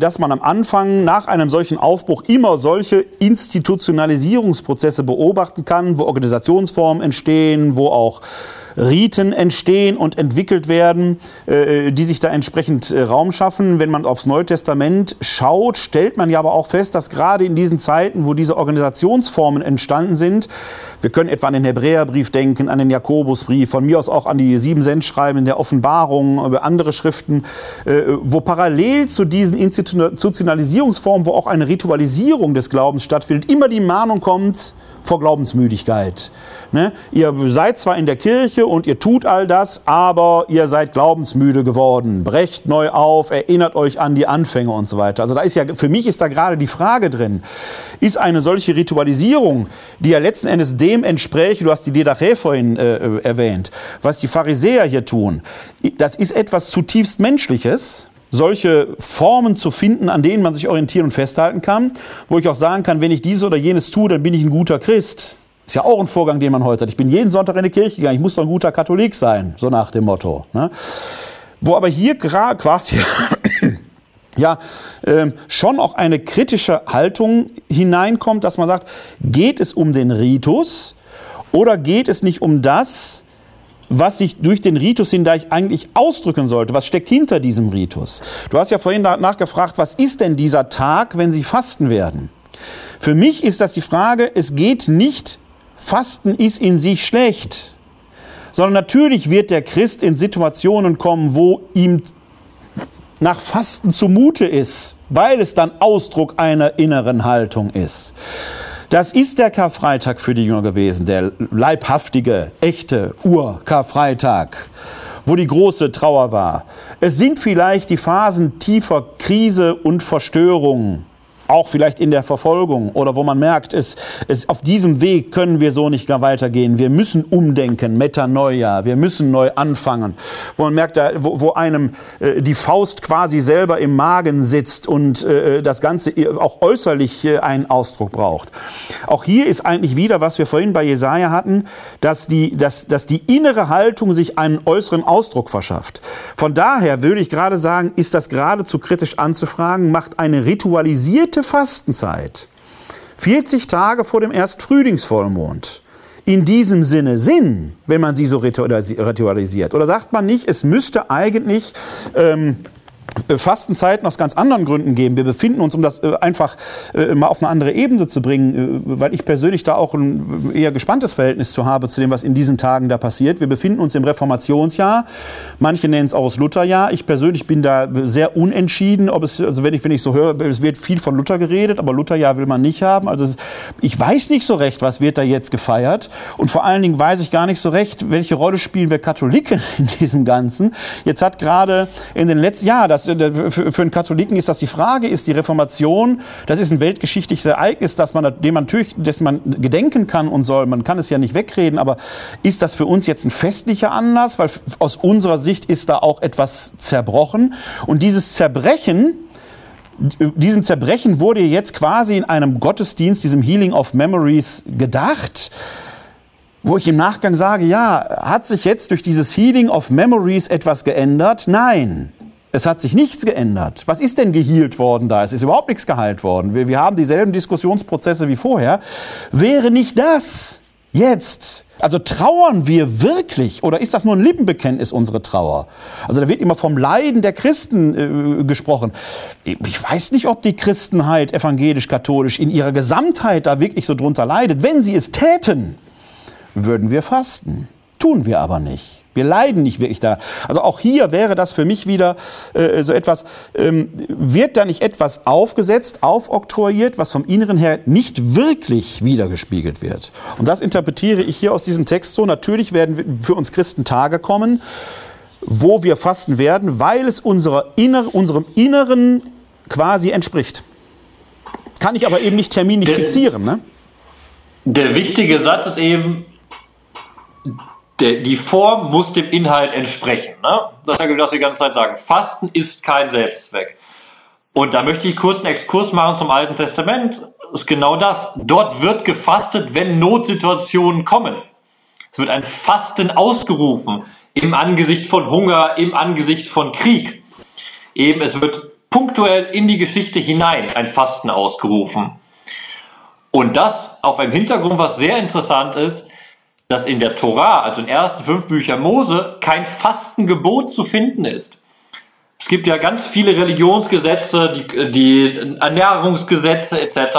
dass man am Anfang nach einem solchen Aufbruch immer solche Institutionalisierungsprozesse beobachten kann, wo Organisationsformen entstehen, wo auch Riten entstehen und entwickelt werden, äh, die sich da entsprechend äh, Raum schaffen. Wenn man aufs Neue Testament schaut, stellt man ja aber auch fest, dass gerade in diesen Zeiten, wo diese Organisationsformen entstanden sind, wir können etwa an den Hebräerbrief denken, an den Jakobusbrief, von mir aus auch an die sieben Sendschreiben in der Offenbarung, andere Schriften, äh, wo parallel zu diesen Institutionalisierungsformen, wo auch eine Ritualisierung des Glaubens stattfindet, immer die Mahnung kommt, vor Glaubensmüdigkeit. Ne? Ihr seid zwar in der Kirche und ihr tut all das, aber ihr seid glaubensmüde geworden. Brecht neu auf, erinnert euch an die Anfänge und so weiter. Also da ist ja, für mich ist da gerade die Frage drin, ist eine solche Ritualisierung, die ja letzten Endes dem entspräche, du hast die Didache vorhin äh, erwähnt, was die Pharisäer hier tun, das ist etwas zutiefst Menschliches, solche Formen zu finden, an denen man sich orientieren und festhalten kann, wo ich auch sagen kann, wenn ich dieses oder jenes tue, dann bin ich ein guter Christ. Ist ja auch ein Vorgang, den man heute hat. Ich bin jeden Sonntag in die Kirche gegangen, ich muss doch ein guter Katholik sein, so nach dem Motto. Ne? Wo aber hier quasi ja äh, schon auch eine kritische Haltung hineinkommt, dass man sagt, geht es um den Ritus oder geht es nicht um das, was sich durch den Ritus hindurch eigentlich ausdrücken sollte. Was steckt hinter diesem Ritus? Du hast ja vorhin nachgefragt, was ist denn dieser Tag, wenn sie fasten werden? Für mich ist das die Frage, es geht nicht, Fasten ist in sich schlecht, sondern natürlich wird der Christ in Situationen kommen, wo ihm nach Fasten zumute ist, weil es dann Ausdruck einer inneren Haltung ist. Das ist der Karfreitag für die Jünger gewesen, der leibhaftige, echte Ur-Karfreitag, wo die große Trauer war. Es sind vielleicht die Phasen tiefer Krise und Verstörung, auch vielleicht in der Verfolgung oder wo man merkt, es, es, auf diesem Weg können wir so nicht weitergehen. Wir müssen umdenken, Metanoia, wir müssen neu anfangen. Wo man merkt, wo, wo einem äh, die Faust quasi selber im Magen sitzt und äh, das Ganze auch äußerlich äh, einen Ausdruck braucht. Auch hier ist eigentlich wieder, was wir vorhin bei Jesaja hatten, dass die, dass, dass die innere Haltung sich einen äußeren Ausdruck verschafft. Von daher würde ich gerade sagen, ist das geradezu kritisch anzufragen, macht eine ritualisierte Fastenzeit, 40 Tage vor dem ersten Frühlingsvollmond, in diesem Sinne Sinn, wenn man sie so ritualisiert? Oder sagt man nicht, es müsste eigentlich ähm, äh, Fastenzeiten aus ganz anderen Gründen geben. Wir befinden uns, um das äh, einfach äh, mal auf eine andere Ebene zu bringen, weil ich persönlich da auch ein eher gespanntes Verhältnis zu habe zu dem, was in diesen Tagen da passiert. Wir befinden uns im Reformationsjahr. Manche nennen es auch das Lutherjahr. Ich persönlich bin da sehr unentschieden, ob es, also wenn ich, wenn ich so höre, es wird viel von Luther geredet, aber Lutherjahr will man nicht haben. Also ich weiß nicht so recht, was wird da jetzt gefeiert. Und vor allen Dingen weiß ich gar nicht so recht, welche Rolle spielen wir Katholiken in diesem Ganzen. Jetzt hat gerade in den letzten Jahren, das, äh, für, für einen Katholiken ist das die Frage, ist die Reformation, das ist ein weltgeschichtliches Ereignis, dass man, dem man dessen man gedenken kann und soll. Man kann es ja nicht wegreden, aber ist das für uns jetzt ein festlicher Anlass? Weil aus unserer Sicht ist da auch etwas zerbrochen. Und dieses Zerbrechen, diesem Zerbrechen wurde jetzt quasi in einem Gottesdienst, diesem Healing of Memories, gedacht wo ich im Nachgang sage, ja, hat sich jetzt durch dieses Healing of Memories etwas geändert? Nein. Es hat sich nichts geändert. Was ist denn gehealt worden da? Es ist überhaupt nichts geheilt worden. Wir, wir haben dieselben Diskussionsprozesse wie vorher. Wäre nicht das jetzt also trauern wir wirklich oder ist das nur ein Lippenbekenntnis, unsere Trauer? Also da wird immer vom Leiden der Christen äh, gesprochen. Ich weiß nicht, ob die Christenheit evangelisch-katholisch in ihrer Gesamtheit da wirklich so drunter leidet. Wenn sie es täten, würden wir fasten. Tun wir aber nicht. Wir leiden nicht wirklich da. Also auch hier wäre das für mich wieder äh, so etwas, ähm, wird da nicht etwas aufgesetzt, aufoktroyiert, was vom Inneren her nicht wirklich wiedergespiegelt wird. Und das interpretiere ich hier aus diesem Text so. Natürlich werden für uns Christen Tage kommen, wo wir fasten werden, weil es unserer inner, unserem Inneren quasi entspricht. Kann ich aber eben nicht terminlich der, fixieren. Ne? Der wichtige Satz ist eben, der, die Form muss dem Inhalt entsprechen. Ne? Das ist ja, was wir die ganze Zeit sagen. Fasten ist kein Selbstzweck. Und da möchte ich kurz einen Exkurs machen zum Alten Testament. Das ist genau das. Dort wird gefastet, wenn Notsituationen kommen. Es wird ein Fasten ausgerufen im Angesicht von Hunger, im Angesicht von Krieg. Eben, es wird punktuell in die Geschichte hinein ein Fasten ausgerufen. Und das auf einem Hintergrund, was sehr interessant ist, dass in der Torah, also in den ersten fünf Büchern Mose, kein Fastengebot zu finden ist. Es gibt ja ganz viele Religionsgesetze, die, die Ernährungsgesetze etc.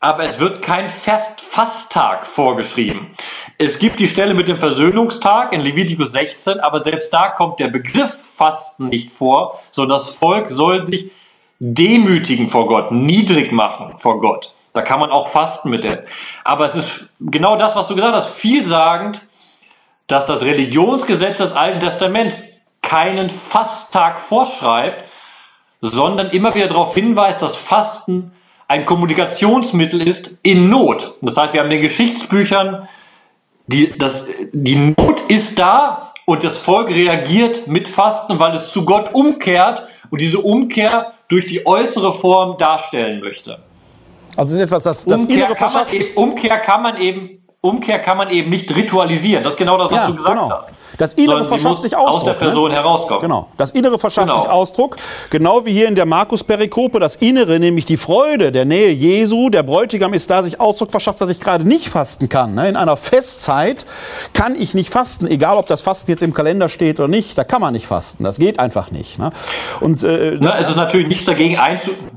Aber es wird kein Fest Fasttag vorgeschrieben. Es gibt die Stelle mit dem Versöhnungstag in Levitikus 16, aber selbst da kommt der Begriff Fasten nicht vor, sondern das Volk soll sich demütigen vor Gott, niedrig machen vor Gott. Da kann man auch fasten mit der. Aber es ist genau das, was du gesagt hast, vielsagend, dass das Religionsgesetz des Alten Testaments keinen Fasttag vorschreibt, sondern immer wieder darauf hinweist, dass Fasten ein Kommunikationsmittel ist in Not. Das heißt, wir haben in den Geschichtsbüchern, die, das, die Not ist da und das Volk reagiert mit Fasten, weil es zu Gott umkehrt und diese Umkehr durch die äußere Form darstellen möchte. Also es ist etwas, das, das Umkehr Innere verschafft kann eben, Umkehr kann man eben Umkehr kann man eben nicht ritualisieren. Das ist genau das, was ja, du gesagt genau. hast. Das Innere verschafft sich Ausdruck. Aus der Person ne? herauskommen. Genau. Das Innere verschafft genau. sich Ausdruck. Genau wie hier in der Markus-Perikope. Das Innere, nämlich die Freude der Nähe Jesu. Der Bräutigam ist da, sich Ausdruck verschafft, dass ich gerade nicht fasten kann. Ne? In einer Festzeit kann ich nicht fasten. Egal, ob das Fasten jetzt im Kalender steht oder nicht. Da kann man nicht fasten. Das geht einfach nicht. Ne? Und, äh, Na, es ist natürlich nichts dagegen einzuwenden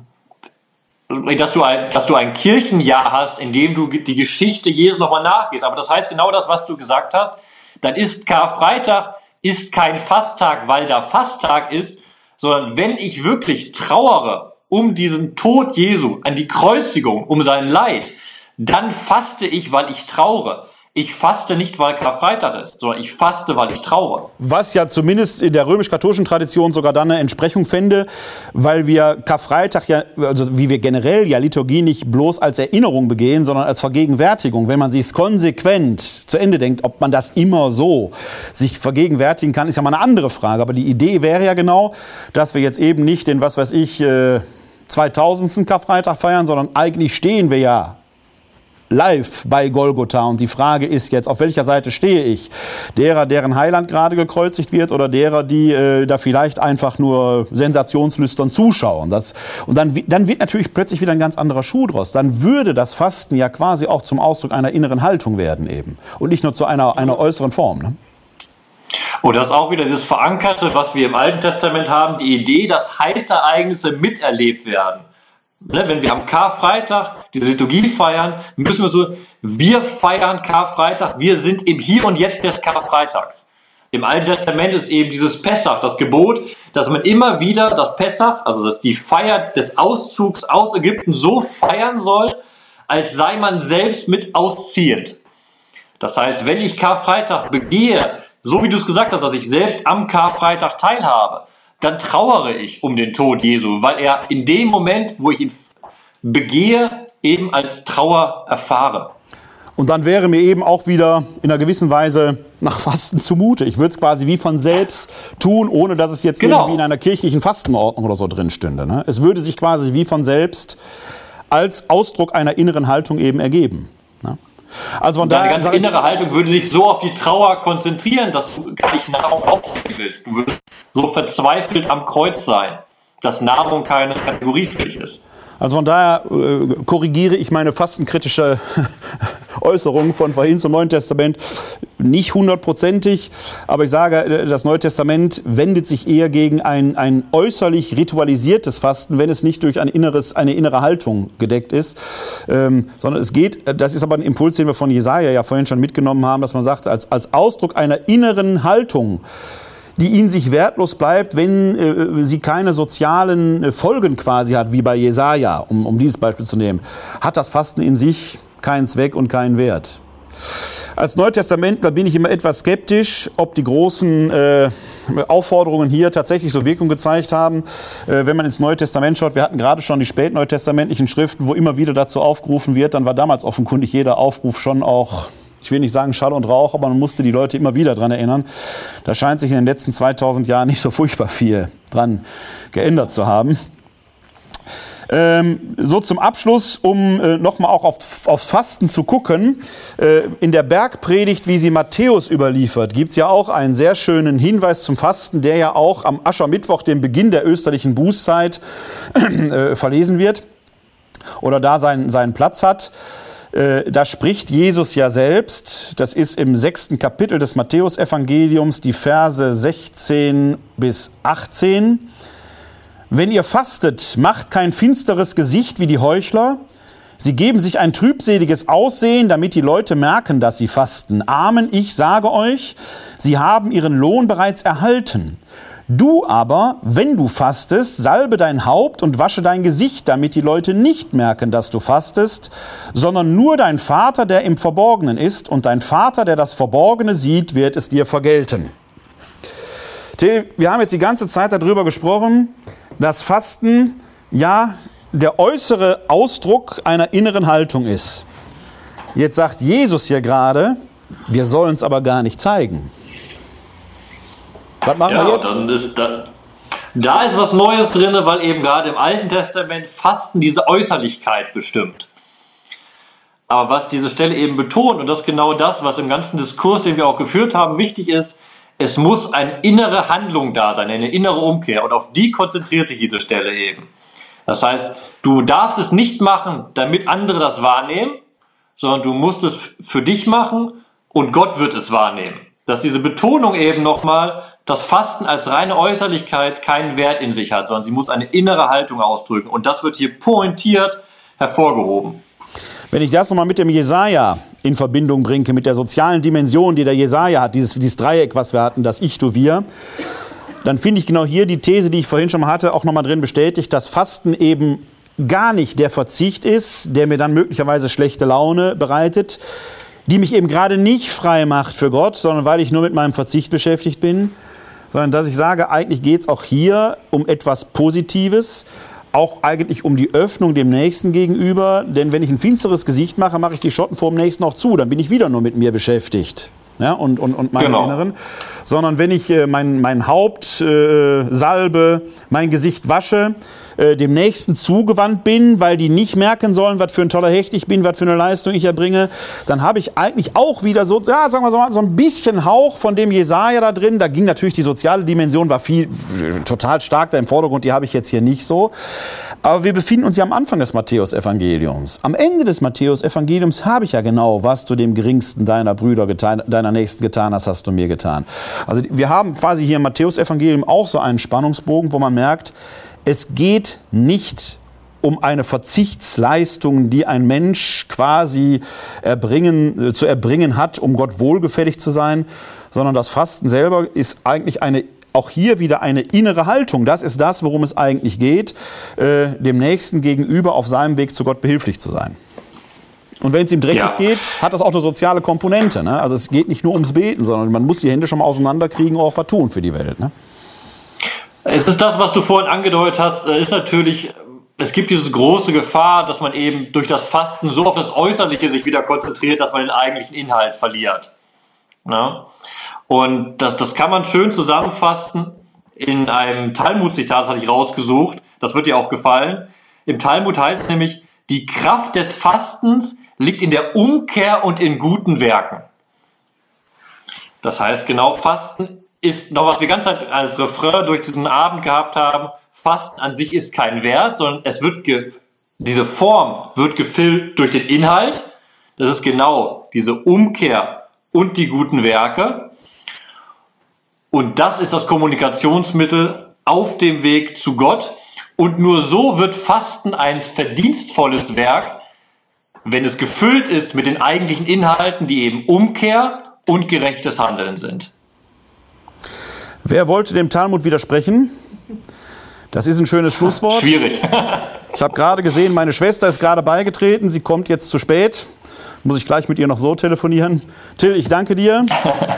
dass du ein, dass du ein Kirchenjahr hast, in dem du die Geschichte Jesu nochmal nachgehst. Aber das heißt genau das, was du gesagt hast. Dann ist Karfreitag ist kein Fasttag, weil da Fasttag ist, sondern wenn ich wirklich trauere um diesen Tod Jesu, an die Kreuzigung, um sein Leid, dann faste ich, weil ich traure ich faste nicht, weil Karfreitag ist, sondern ich faste, weil ich traue. Was ja zumindest in der römisch-katholischen Tradition sogar dann eine Entsprechung fände, weil wir Karfreitag ja, also wie wir generell ja Liturgie nicht bloß als Erinnerung begehen, sondern als Vergegenwärtigung. Wenn man sich konsequent zu Ende denkt, ob man das immer so sich vergegenwärtigen kann, ist ja mal eine andere Frage. Aber die Idee wäre ja genau, dass wir jetzt eben nicht den, was weiß ich, 2000. Äh, Karfreitag feiern, sondern eigentlich stehen wir ja live bei Golgotha. Und die Frage ist jetzt, auf welcher Seite stehe ich? Derer, deren Heiland gerade gekreuzigt wird oder derer, die äh, da vielleicht einfach nur sensationslüstern zuschauen? Das, und dann, dann wird natürlich plötzlich wieder ein ganz anderer Schuh draus. Dann würde das Fasten ja quasi auch zum Ausdruck einer inneren Haltung werden eben. Und nicht nur zu einer, einer äußeren Form. Ne? Und das ist auch wieder dieses Verankerte, was wir im Alten Testament haben, die Idee, dass Heilsereignisse miterlebt werden. Ne, wenn wir am Karfreitag die Liturgie feiern, müssen wir so, wir feiern Karfreitag, wir sind im Hier und Jetzt des Karfreitags. Im Alten Testament ist eben dieses Pessach, das Gebot, dass man immer wieder das Pessach, also dass die Feier des Auszugs aus Ägypten so feiern soll, als sei man selbst mit ausziehend. Das heißt, wenn ich Karfreitag begehe, so wie du es gesagt hast, dass ich selbst am Karfreitag teilhabe, dann trauere ich um den Tod Jesu, weil er in dem Moment, wo ich ihn begehe, eben als Trauer erfahre. Und dann wäre mir eben auch wieder in einer gewissen Weise nach Fasten zumute. Ich würde es quasi wie von selbst tun, ohne dass es jetzt Genau. irgendwie in einer kirchlichen Fastenordnung oder so drin stünde. Ne? Es würde sich quasi wie von selbst als Ausdruck einer inneren Haltung eben ergeben. Also von Deine ganze innere Haltung würde sich so auf die Trauer konzentrieren, dass du gar nicht Nahrung aufnehmen willst. Du würdest so verzweifelt am Kreuz sein, dass Nahrung keine Kategorie für dich ist. Also von daher äh, korrigiere ich meine fastenkritische Äußerung von vorhin zum Neuen Testament nicht hundertprozentig, aber ich sage, äh, das Neue Testament wendet sich eher gegen ein, ein äußerlich ritualisiertes Fasten, wenn es nicht durch ein inneres, eine innere Haltung gedeckt ist, ähm, sondern es geht, äh, das ist aber ein Impuls, den wir von Jesaja ja vorhin schon mitgenommen haben, dass man sagt, als, als Ausdruck einer inneren Haltung, die ihnen sich wertlos bleibt, wenn äh, sie keine sozialen äh, Folgen quasi hat, wie bei Jesaja, um, um dieses Beispiel zu nehmen, hat das Fasten in sich keinen Zweck und keinen Wert. Als Neutestamentler bin ich immer etwas skeptisch, ob die großen äh, Aufforderungen hier tatsächlich so Wirkung gezeigt haben. Äh, wenn man ins Neue Testament schaut, wir hatten gerade schon die spätneutestamentlichen Schriften, wo immer wieder dazu aufgerufen wird, dann war damals offenkundig jeder Aufruf schon auch ich will nicht sagen Schall und Rauch, aber man musste die Leute immer wieder dran erinnern. Da scheint sich in den letzten 2000 Jahren nicht so furchtbar viel dran geändert zu haben. Ähm, so zum Abschluss, um äh, nochmal auch auf, aufs Fasten zu gucken. Äh, in der Bergpredigt, wie sie Matthäus überliefert, gibt es ja auch einen sehr schönen Hinweis zum Fasten, der ja auch am Aschermittwoch, dem Beginn der österlichen Bußzeit, äh, verlesen wird oder da seinen, seinen Platz hat. Äh, Da spricht Jesus ja selbst, das ist im sechsten Kapitel des Matthäusevangeliums, die Verse 16 bis 18. Wenn ihr fastet, macht kein finsteres Gesicht wie die Heuchler. Sie geben sich ein trübseliges Aussehen, damit die Leute merken, dass sie fasten. Amen, ich sage euch, sie haben ihren Lohn bereits erhalten. Du aber, wenn du fastest, salbe dein Haupt und wasche dein Gesicht, damit die Leute nicht merken, dass du fastest, sondern nur dein Vater, der im Verborgenen ist, und dein Vater, der das Verborgene sieht, wird es dir vergelten. Till, wir haben jetzt die ganze Zeit darüber gesprochen, dass Fasten ja der äußere Ausdruck einer inneren Haltung ist. Jetzt sagt Jesus hier gerade, wir sollen es aber gar nicht zeigen. Was machen Ja, wir jetzt? dann ist da, da ist was Neues drin, weil eben gerade im Alten Testament Fasten diese Äußerlichkeit bestimmt. Aber was diese Stelle eben betont, und das ist genau das, was im ganzen Diskurs, den wir auch geführt haben, wichtig ist, es muss eine innere Handlung da sein, eine innere Umkehr. Und auf die konzentriert sich diese Stelle eben. Das heißt, du darfst es nicht machen, damit andere das wahrnehmen, sondern du musst es für dich machen und Gott wird es wahrnehmen. Dass diese Betonung eben nochmal, dass Fasten als reine Äußerlichkeit keinen Wert in sich hat, sondern sie muss eine innere Haltung ausdrücken. Und das wird hier pointiert hervorgehoben. Wenn ich das nochmal mit dem Jesaja in Verbindung bringe, mit der sozialen Dimension, die der Jesaja hat, dieses, dieses Dreieck, was wir hatten, das Ich, du, wir, dann finde ich genau hier die These, die ich vorhin schon mal hatte, auch nochmal drin bestätigt, dass Fasten eben gar nicht der Verzicht ist, der mir dann möglicherweise schlechte Laune bereitet, die mich eben gerade nicht frei macht für Gott, sondern weil ich nur mit meinem Verzicht beschäftigt bin, sondern dass ich sage, eigentlich geht es auch hier um etwas Positives, auch eigentlich um die Öffnung dem Nächsten gegenüber. Denn wenn ich ein finsteres Gesicht mache, mache ich die Schotten vor dem Nächsten auch zu. Dann bin ich wieder nur mit mir beschäftigt. Ja, und, und, und meinem Genau. Inneren. Sondern wenn ich äh, mein, mein Haupt äh, salbe, mein Gesicht wasche, äh, dem Nächsten zugewandt bin, weil die nicht merken sollen, was für ein toller Hecht ich bin, was für eine Leistung ich erbringe, dann habe ich eigentlich auch wieder so, ja, sagen wir so, so ein bisschen Hauch von dem Jesaja da drin. Da ging natürlich die soziale Dimension, war viel, total stark da im Vordergrund, die habe ich jetzt hier nicht so. Aber wir befinden uns ja am Anfang des Matthäus-Evangeliums. Am Ende des Matthäus-Evangeliums habe ich ja genau, was du dem geringsten deiner Brüder getan, deiner Nächsten getan hast, hast du mir getan. Also wir haben quasi hier im Matthäus-Evangelium auch so einen Spannungsbogen, wo man merkt, es geht nicht um eine Verzichtsleistung, die ein Mensch quasi erbringen, äh, zu erbringen hat, um Gott wohlgefällig zu sein, sondern das Fasten selber ist eigentlich eine auch hier wieder eine innere Haltung. Das ist das, worum es eigentlich geht, äh, dem Nächsten gegenüber auf seinem Weg zu Gott behilflich zu sein. Und wenn es ihm dreckig Ja. geht, hat das auch eine soziale Komponente. Ne? Also es geht nicht nur ums Beten, sondern man muss die Hände schon mal auseinanderkriegen, auch was tun für die Welt. Ne? Es ist das, was du vorhin angedeutet hast, äh, ist natürlich, es gibt diese große Gefahr, dass man eben durch das Fasten so auf das Äußerliche sich wieder konzentriert, dass man den eigentlichen Inhalt verliert. Na? Und das, das kann man schön zusammenfassen in einem Talmud-Zitat, das hatte ich rausgesucht. Das wird dir auch gefallen. Im Talmud heißt es nämlich, die Kraft des Fastens liegt in der Umkehr und in guten Werken. Das heißt, genau Fasten ist noch, was wir ganz als Refrain durch diesen Abend gehabt haben. Fasten an sich ist kein Wert, sondern es wird diese Form wird gefüllt durch den Inhalt. Das ist genau diese Umkehr und die guten Werke. Und das ist das Kommunikationsmittel auf dem Weg zu Gott. Und nur so wird Fasten ein verdienstvolles Werk, wenn es gefüllt ist mit den eigentlichen Inhalten, die eben Umkehr und gerechtes Handeln sind. Wer wollte dem Talmud widersprechen? Das ist ein schönes Schlusswort. Schwierig. ich habe gerade gesehen, meine Schwester ist gerade beigetreten. Sie kommt jetzt zu spät. Muss ich gleich mit ihr noch so telefonieren. Till, ich danke dir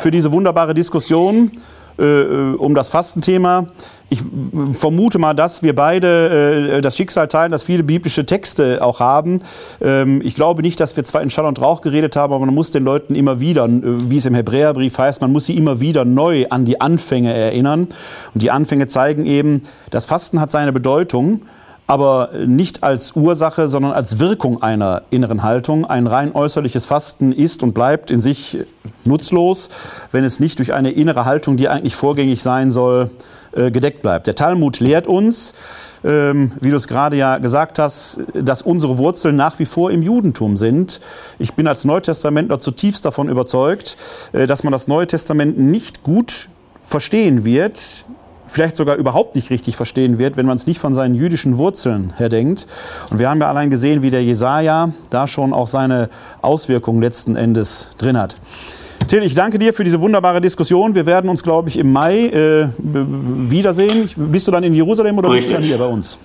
für diese wunderbare Diskussion äh, äh um das Fastenthema ich vermute mal, dass wir beide äh, das Schicksal teilen, dass viele biblische Texte auch haben. Ähm, ich glaube nicht, dass wir zwar in Schall und Rauch geredet haben, aber man muss den Leuten immer wieder, äh, wie es im Hebräerbrief heißt, man muss sie immer wieder neu an die Anfänge erinnern. Und die Anfänge zeigen eben, das Fasten hat seine Bedeutung aber nicht als Ursache, sondern als Wirkung einer inneren Haltung. Ein rein äußerliches Fasten ist und bleibt in sich nutzlos, wenn es nicht durch eine innere Haltung, die eigentlich vorgängig sein soll, äh, gedeckt bleibt. Der Talmud lehrt uns, ähm, wie du es gerade ja gesagt hast, dass unsere Wurzeln nach wie vor im Judentum sind. Ich bin als Neutestamentler zutiefst davon überzeugt, äh, dass man das Neue Testament nicht gut verstehen wird, vielleicht sogar überhaupt nicht richtig verstehen wird, wenn man es nicht von seinen jüdischen Wurzeln her denkt. Und wir haben ja allein gesehen, wie der Jesaja da schon auch seine Auswirkungen letzten Endes drin hat. Till, ich danke dir für diese wunderbare Diskussion. Wir werden uns, glaube ich, im Mai äh, wiedersehen. Bist du dann in Jerusalem oder Richtig. bist du dann hier bei uns?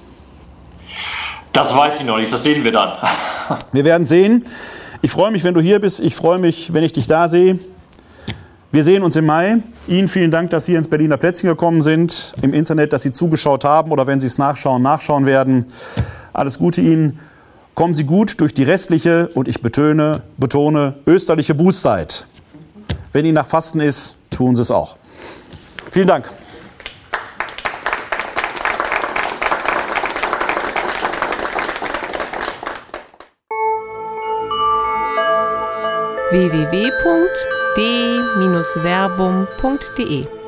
Das weiß ich noch nicht, das sehen wir dann. wir werden sehen. Ich freue mich, wenn du hier bist. Ich freue mich, wenn ich dich da sehe. Wir sehen uns im Mai. Ihnen vielen Dank, dass Sie ins Berliner Plätzchen gekommen sind, im Internet, dass Sie zugeschaut haben oder wenn Sie es nachschauen, nachschauen werden. Alles Gute Ihnen. Kommen Sie gut durch die restliche und ich betone, betone österliche Bußzeit. Wenn Ihnen nach Fasten ist, tun Sie es auch. Vielen Dank. www.d-verbum.de